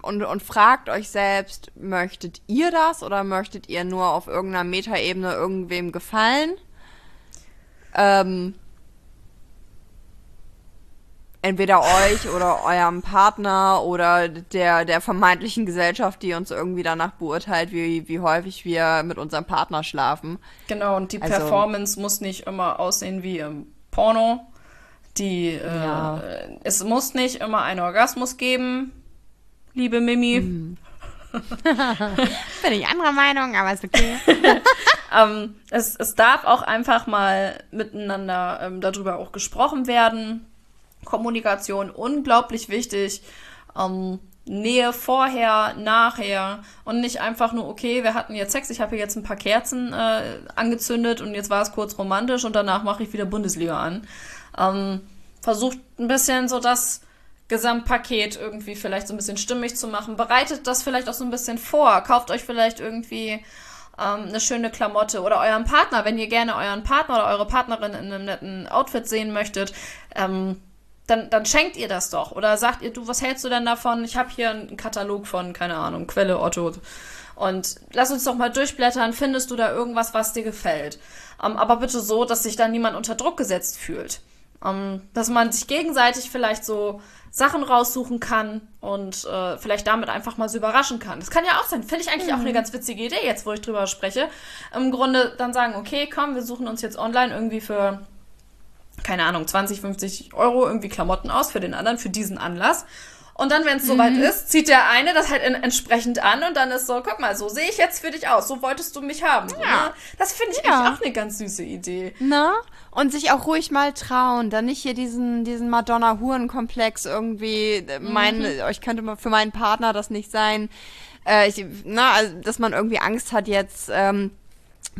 Speaker 2: und, und fragt euch selbst, möchtet ihr das oder möchtet ihr nur auf irgendeiner Metaebene irgendwem gefallen? Ähm, entweder euch oder eurem Partner oder der, der vermeintlichen Gesellschaft, die uns irgendwie danach beurteilt, wie, wie häufig wir mit unserem Partner schlafen.
Speaker 1: Genau, und die also, Performance muss nicht immer aussehen wie im Porno. Die, äh, ja. es muss nicht immer einen Orgasmus geben, liebe Mimi. Mhm.
Speaker 2: Bin ich anderer Meinung, aber ist okay.
Speaker 1: ähm, es, es darf auch einfach mal miteinander ähm, darüber auch gesprochen werden. Kommunikation unglaublich wichtig. Ähm, Nähe vorher, nachher und nicht einfach nur, okay, wir hatten jetzt Sex, ich habe hier jetzt ein paar Kerzen äh, angezündet und jetzt war es kurz romantisch und danach mache ich wieder Bundesliga an. Ähm, versucht ein bisschen so das Gesamtpaket irgendwie vielleicht so ein bisschen stimmig zu machen. Bereitet das vielleicht auch so ein bisschen vor. Kauft euch vielleicht irgendwie ähm, eine schöne Klamotte oder euren Partner, wenn ihr gerne euren Partner oder eure Partnerin in einem netten Outfit sehen möchtet. Ähm, dann, dann schenkt ihr das doch. Oder sagt ihr, du, was hältst du denn davon? Ich habe hier einen Katalog von, keine Ahnung, Quelle Otto Und lass uns doch mal durchblättern, findest du da irgendwas, was dir gefällt? Ähm, aber bitte so, dass sich da niemand unter Druck gesetzt fühlt. Ähm, dass man sich gegenseitig vielleicht so Sachen raussuchen kann und äh, vielleicht damit einfach mal so überraschen kann. Das kann ja auch sein. Finde ich eigentlich mhm. auch eine ganz witzige Idee, jetzt wo ich drüber spreche. Im Grunde dann sagen, okay, komm, wir suchen uns jetzt online irgendwie für, keine Ahnung, 20, 50 Euro irgendwie Klamotten aus für den anderen, für diesen Anlass. Und dann, wenn es soweit mhm. ist, zieht der eine das halt in, entsprechend an und dann ist so, guck mal, so sehe ich jetzt für dich aus, so wolltest du mich haben. Ja. Ne? Das finde ich ja. eigentlich auch eine ganz süße Idee.
Speaker 2: Na? Und sich auch ruhig mal trauen, dann nicht hier diesen, diesen Madonna-Huren-Komplex irgendwie, äh, mein, mhm. ich könnte mal für meinen Partner das nicht sein. Äh, ich, na, also, dass man irgendwie Angst hat jetzt, ähm,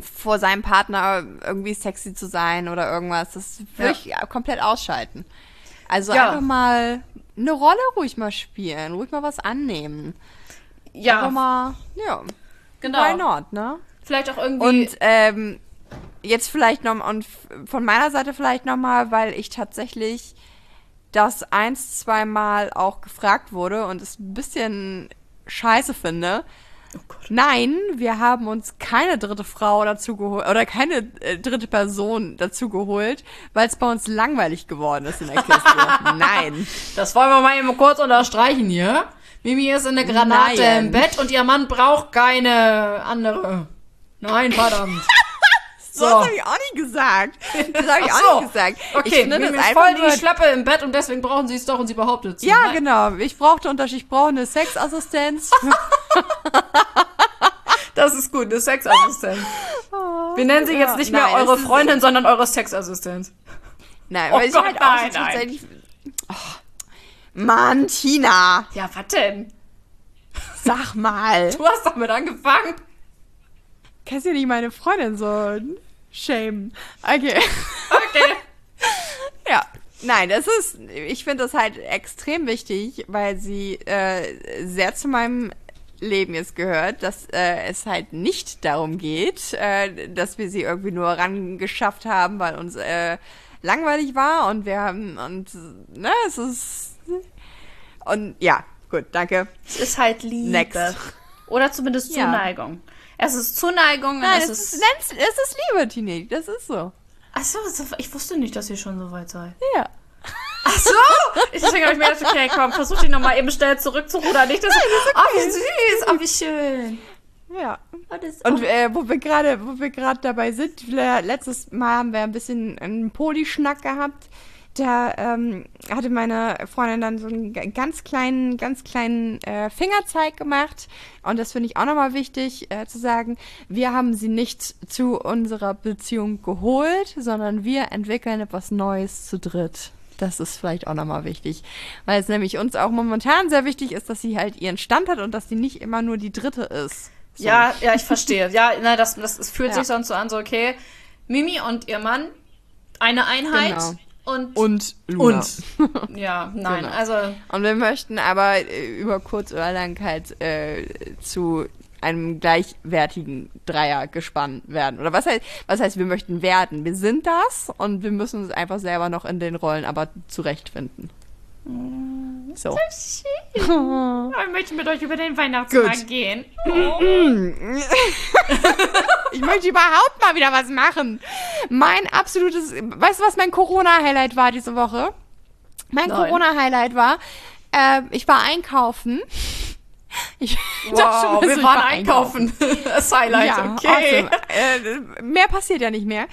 Speaker 2: vor seinem Partner irgendwie sexy zu sein oder irgendwas. Das würde ja. ich komplett ausschalten. Also ja. einfach mal eine Rolle ruhig mal spielen, ruhig mal was annehmen. Ja. Aber mal, ja. Genau. Why not, ne?
Speaker 1: Vielleicht auch irgendwie.
Speaker 2: Und ähm, jetzt vielleicht noch und von meiner Seite vielleicht noch mal, weil ich tatsächlich das eins, zweimal auch gefragt wurde und es ein bisschen scheiße finde. Oh Nein, wir haben uns keine dritte Frau dazu geholt oder keine äh, dritte Person dazu geholt, weil es bei uns langweilig geworden ist in der Kiste. Nein.
Speaker 1: Das wollen wir mal eben kurz unterstreichen hier. Mimi ist in der Granate Nein. im Bett und ihr Mann braucht keine andere. Nein, verdammt.
Speaker 2: So, das habe ich auch nicht gesagt. Das habe ich so. auch nicht gesagt.
Speaker 1: Okay, ich finde das voll die Schlappe im Bett und deswegen brauchen sie es doch und sie behauptet es.
Speaker 2: Ja, Nein. genau. Ich brauchte Unterschied. Ich brauche eine Sexassistenz.
Speaker 1: das ist gut, eine Sexassistenz. Oh, Wir nennen sie jetzt nicht mehr nein, eure Freundin, sondern eure Sexassistenz.
Speaker 2: Nein, oh weil Gott, ich halt auch nein, tatsächlich. Oh. Mann, Tina.
Speaker 1: Ja, was denn?
Speaker 2: Sag mal.
Speaker 1: Du hast damit angefangen.
Speaker 2: Kannst du nicht meine Freundin so shame. Okay.
Speaker 1: Okay.
Speaker 2: ja. Nein, das ist, ich finde das halt extrem wichtig, weil sie äh, sehr zu meinem Leben jetzt gehört, dass äh, es halt nicht darum geht, äh, dass wir sie irgendwie nur rangeschafft haben, weil uns äh, langweilig war und wir haben und ne, es ist und ja, gut, danke.
Speaker 1: Es ist halt Liebe. Next. Oder zumindest Zuneigung. Ja. Es ist Zuneigung.
Speaker 2: Nein,
Speaker 1: es,
Speaker 2: ist, ist, es ist Liebe, Tini. Das ist so.
Speaker 1: Achso, ich wusste nicht, dass ihr schon so weit seid.
Speaker 2: Ja.
Speaker 1: Ach so! Ich denke, ich mir gedacht, okay, komm, versuch dich nochmal eben schnell zurückzurudern. Nicht, dass, Nein, das okay. Oh, wie süß, oh, wie schön.
Speaker 2: Ja. Oh, Und äh, wo wir gerade, wo wir gerade dabei sind, letztes Mal haben wir ein bisschen einen Poli-Schnack gehabt da ähm, hatte meine Freundin dann so einen ganz kleinen, ganz kleinen äh, Fingerzeig gemacht. Und das finde ich auch nochmal wichtig äh, zu sagen. Wir haben sie nicht zu unserer Beziehung geholt, sondern wir entwickeln etwas Neues zu dritt. Das ist vielleicht auch nochmal wichtig. Weil es nämlich uns auch momentan sehr wichtig ist, dass sie halt ihren Stand hat und dass sie nicht immer nur die dritte ist.
Speaker 1: So. Ja, ja, ich verstehe. Ja, na, das, das, das fühlt ja. sich sonst so an, so, okay, Mimi und ihr Mann, eine Einheit. Genau und,
Speaker 2: und Luna.
Speaker 1: Und. Ja, nein, genau. also.
Speaker 2: Und wir möchten aber äh, über kurz oder lang halt äh, zu einem gleichwertigen Dreier gespannt werden. Oder was heißt, was heißt, wir möchten werden? Wir sind das und wir müssen uns einfach selber noch in den Rollen aber zurechtfinden.
Speaker 1: So. so schön. Oh. Ich möchte mit euch über den Weihnachtsmarkt Gut. gehen. Oh.
Speaker 2: ich möchte überhaupt mal wieder was machen. Mein absolutes, weißt du, was mein Corona-Highlight war diese Woche? Mein Corona-Highlight war, äh, ich war einkaufen.
Speaker 1: Ich wow, schon, wir waren einkaufen. das Highlight, ja, okay.
Speaker 2: Awesome. Äh, mehr passiert ja nicht mehr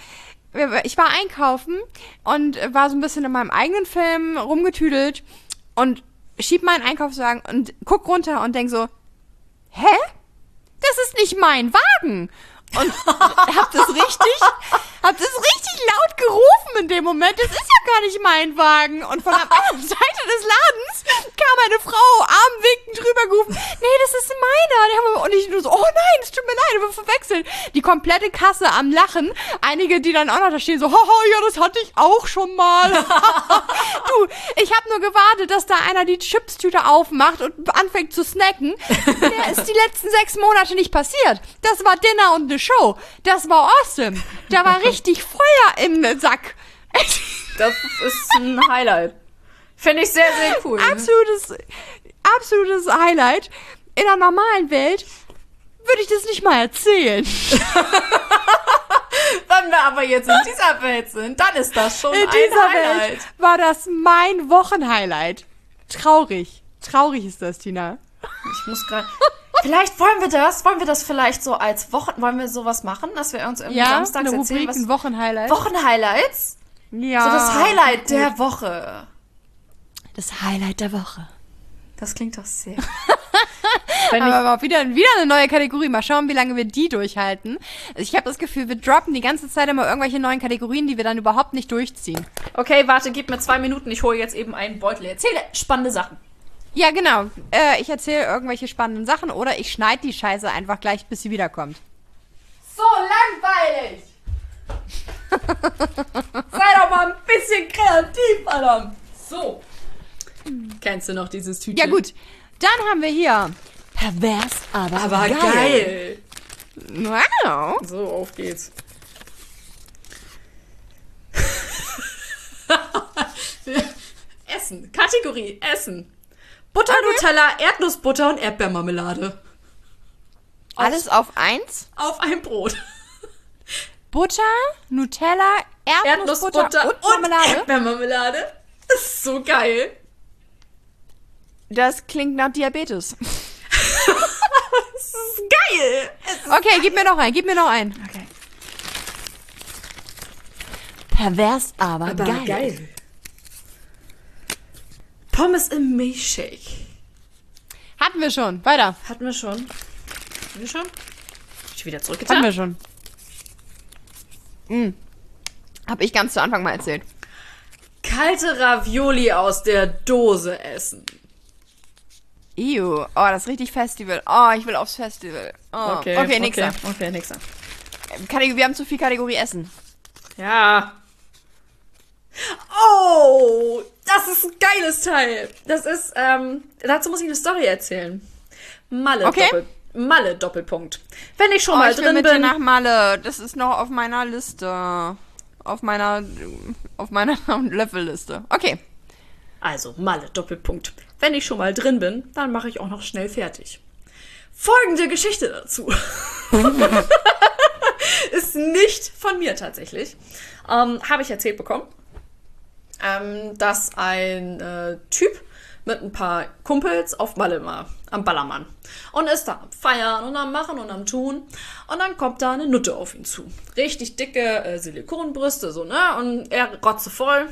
Speaker 2: ich war einkaufen und war so ein bisschen in meinem eigenen Film rumgetüdelt und schieb meinen Einkaufswagen und guck runter und denk so, hä? Das ist nicht mein Wagen. Und hab das richtig, hab das richtig laut gerufen in dem Moment. Das ist ja gar nicht mein Wagen. Und von der anderen Seite des Ladens kam eine Frau armwinkend drüber gerufen. Nee, das ist meiner. Und ich nur so, oh nein, es tut mir leid, wir verwechseln. Die komplette Kasse am Lachen. Einige, die dann auch noch da stehen, so, haha, ja, das hatte ich auch schon mal. du, ich hab nur gewartet, dass da einer die Chipstüte aufmacht und anfängt zu snacken. Der ist die letzten sechs Monate nicht passiert. Das war Dinner und eine Show. Das war awesome. Da war richtig Feuer im Sack.
Speaker 1: das ist ein Highlight. Finde ich sehr, sehr cool.
Speaker 2: Absolutes, absolutes Highlight. In der normalen Welt würde ich das nicht mal erzählen.
Speaker 1: Wenn wir aber jetzt in dieser Welt sind, dann ist das schon
Speaker 2: In
Speaker 1: ein
Speaker 2: dieser
Speaker 1: Highlight.
Speaker 2: Welt war das mein Wochenhighlight. Traurig. Traurig ist das, Tina.
Speaker 1: Ich muss gerade. Vielleicht wollen wir das, wollen wir das vielleicht so als Wochen, wollen wir sowas machen, dass wir uns irgendwie
Speaker 2: Ja,
Speaker 1: samstags
Speaker 2: eine
Speaker 1: erzählen,
Speaker 2: Rubrik,
Speaker 1: was
Speaker 2: ein Wochenhighlight.
Speaker 1: Wochenhighlights?
Speaker 2: ja.
Speaker 1: So das Highlight der Woche.
Speaker 2: Das Highlight der Woche.
Speaker 1: Das klingt doch sehr. Wenn ich,
Speaker 2: Aber auch wieder, wieder eine neue Kategorie. Mal schauen, wie lange wir die durchhalten. Ich habe das Gefühl, wir droppen die ganze Zeit immer irgendwelche neuen Kategorien, die wir dann überhaupt nicht durchziehen.
Speaker 1: okay, warte, gib mir zwei Minuten. Ich hole jetzt eben einen Beutel. Erzähle spannende Sachen.
Speaker 2: Ja, genau. Äh, ich erzähle irgendwelche spannenden Sachen oder ich schneide die Scheiße einfach gleich, bis sie wiederkommt.
Speaker 1: So langweilig! Sei doch mal ein bisschen kreativ, Adam. So. Kennst du noch dieses Tütchen?
Speaker 2: Ja, gut. Dann haben wir hier Pervers, aber,
Speaker 1: Aber geil.
Speaker 2: Wow.
Speaker 1: So, auf geht's. Essen. Kategorie Essen. Butter, Nutella, Erdnussbutter und Erdbeermarmelade.
Speaker 2: Alles auf eins.
Speaker 1: Auf ein Brot.
Speaker 2: Butter, Nutella, Erdnussbutter,
Speaker 1: Erdnussbutter
Speaker 2: und Marmelade.
Speaker 1: Erdbeermarmelade. Das ist so geil.
Speaker 2: Das klingt nach Diabetes.
Speaker 1: Das ist geil. Es ist
Speaker 2: Okay, gib mir noch einen, gib mir noch einen.
Speaker 1: okay.
Speaker 2: Pervers, aber,
Speaker 1: Aber
Speaker 2: geil.
Speaker 1: geil. Pommes im Milchshake.
Speaker 2: Hatten wir schon. Weiter.
Speaker 1: Hatten wir schon. Hatten wir schon? Ich wieder zurückgetan.
Speaker 2: Hatten wir schon. Mm. Hab ich ganz zu Anfang mal erzählt.
Speaker 1: Kalte Ravioli aus der Dose essen.
Speaker 2: Ew. Oh, das ist richtig Festival. Oh, ich will aufs Festival. Oh. okay, nächster.
Speaker 1: Okay, nächster.
Speaker 2: Kategorie, wir haben zu viel Kategorie Essen.
Speaker 1: Ja. Oh, das ist ein geiles Teil. Das ist, ähm, dazu muss ich eine Story erzählen. Malle,
Speaker 2: Okay.
Speaker 1: Doppel, Malle Doppelpunkt. Wenn ich schon
Speaker 2: Oh,
Speaker 1: mal
Speaker 2: ich will
Speaker 1: drin
Speaker 2: mit dir
Speaker 1: bin.
Speaker 2: nach Malle. Das ist noch auf meiner Liste. Auf meiner, auf meiner Löffelliste. Okay.
Speaker 1: Also, Malle Doppelpunkt. Wenn ich schon mal drin bin, dann mache ich auch noch schnell fertig. Folgende Geschichte dazu. ist nicht von mir tatsächlich. Ähm, Habe ich erzählt bekommen, ähm, dass ein äh, Typ mit ein paar Kumpels auf Malle war, am Ballermann. Und ist da am Feiern und am Machen und am Tun. Und dann kommt da eine Nutte auf ihn zu. Richtig dicke äh, Silikonbrüste, so, ne? Und er rotzevoll.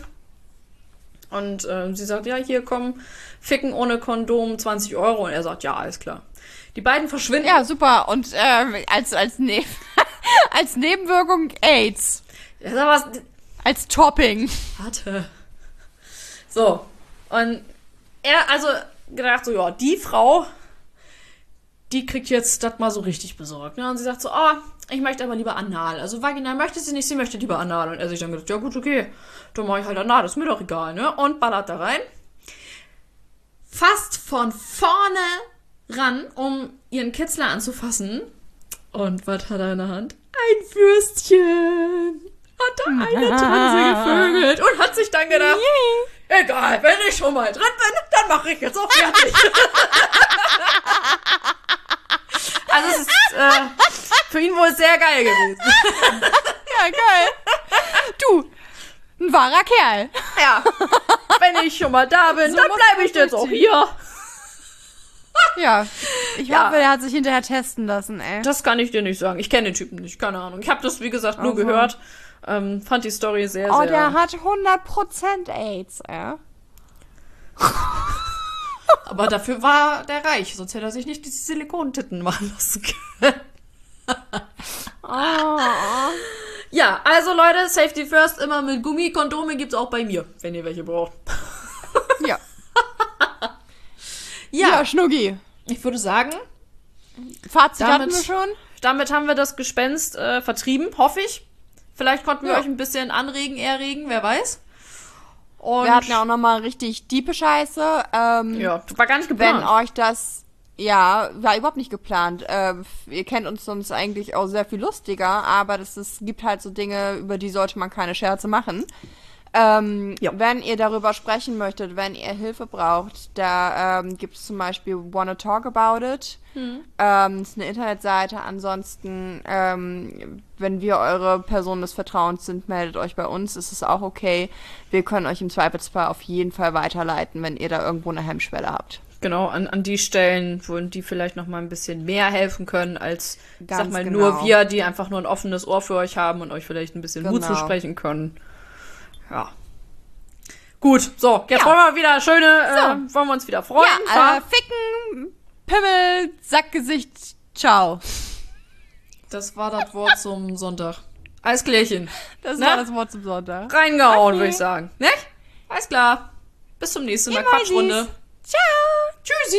Speaker 1: Und äh, sie sagt, ja, hier komm, ficken ohne Kondom, 20 Euro. Und er sagt, ja, alles klar. Die beiden verschwinden.
Speaker 2: Ja, super. Und ähm, als, als, ne als Nebenwirkung AIDS.
Speaker 1: Ja, was,
Speaker 2: Als Topping.
Speaker 1: Warte. So. Und er, also, gedacht so, ja, die Frau, die kriegt jetzt das mal so richtig besorgt. Ne? Und sie sagt so, oh, ich möchte aber lieber anal. Also vaginal möchte sie nicht, sie möchte lieber anal. Und er sich dann gedacht, ja gut, okay, dann mache ich halt anal, ist mir doch egal, ne? Und ballert da rein. Fast von vorne ran, um ihren Kitzler anzufassen. Und was hat er in der Hand? Ein Würstchen. Hat da eine Transe gevögelt und hat sich dann gedacht, egal, wenn ich schon mal drin bin, dann mache ich jetzt auch fertig. also es ist äh, für ihn wohl sehr geil gewesen.
Speaker 2: Ja, geil. Du, ein wahrer Kerl.
Speaker 1: Ja, wenn ich schon mal da bin,
Speaker 2: So
Speaker 1: dann bleibe ich jetzt auch hier.
Speaker 2: Ja. Ich
Speaker 1: Ja.
Speaker 2: hoffe, der hat sich hinterher testen lassen, ey.
Speaker 1: Das kann ich dir nicht sagen. Ich kenne den Typen nicht, keine Ahnung. Ich habe das, wie gesagt, nur
Speaker 2: Also.
Speaker 1: gehört. Ähm, fand die Story sehr,
Speaker 2: Oh,
Speaker 1: sehr...
Speaker 2: der hat 100% AIDS, ey.
Speaker 1: Aber dafür war der reich, sonst hätte er sich nicht diese Silikontitten machen lassen können.
Speaker 2: Oh.
Speaker 1: Ja, also Leute, Safety First immer mit Gummi. Kondome gibt's auch bei mir, wenn ihr welche braucht.
Speaker 2: Ja.
Speaker 1: Ja,
Speaker 2: Ja, Schnuggi.
Speaker 1: ich würde sagen,
Speaker 2: Fazit
Speaker 1: Damit-
Speaker 2: hatten wir schon.
Speaker 1: damit haben wir das Gespenst äh, vertrieben, hoffe ich. Vielleicht konnten wir
Speaker 2: Ja.
Speaker 1: euch ein bisschen anregen, erregen, wer weiß. Und
Speaker 2: Wir hatten ja auch nochmal richtig diepe Scheiße. Ähm,
Speaker 1: ja, war gar nicht
Speaker 2: Wenn
Speaker 1: geplant.
Speaker 2: euch das, ja, war überhaupt nicht geplant. Ähm, ihr kennt uns sonst eigentlich auch sehr viel lustiger, aber das ist, gibt halt so Dinge, über die sollte man keine Scherze machen. Ähm,
Speaker 1: Ja.
Speaker 2: Wenn ihr darüber sprechen möchtet, wenn ihr Hilfe braucht, da ähm, gibt es zum Beispiel Wanna Talk About It.
Speaker 1: Hm.
Speaker 2: Ähm, ist eine Internetseite. Ansonsten, ähm, wenn wir eure Person des Vertrauens sind, meldet euch bei uns. Es ist auch okay. Wir können euch im Zweifelsfall auf jeden Fall weiterleiten, wenn ihr da irgendwo eine Hemmschwelle habt.
Speaker 1: Genau, an, an die Stellen, wo die vielleicht noch mal ein bisschen mehr helfen können, als, ich sag
Speaker 2: Ganz
Speaker 1: mal,
Speaker 2: genau.
Speaker 1: nur wir, die einfach nur ein offenes Ohr für euch haben und euch vielleicht ein bisschen Mut
Speaker 2: Genau.
Speaker 1: zusprechen können. Ja. Gut, so, jetzt
Speaker 2: Ja.
Speaker 1: wollen wir wieder schöne, äh, wollen wir uns wieder freuen.
Speaker 2: Ja, äh, ficken, Pimmel, Sackgesicht, ciao.
Speaker 1: das war das Wort zum Sonntag. Alles klärchen.
Speaker 2: Das
Speaker 1: Na?
Speaker 2: war das Wort zum Sonntag.
Speaker 1: Reingehauen,
Speaker 2: Okay.
Speaker 1: würde ich sagen. Nicht? Alles klar. Bis zum nächsten Mal. Quatschrunde.
Speaker 2: Ciao.
Speaker 1: Tschüssi.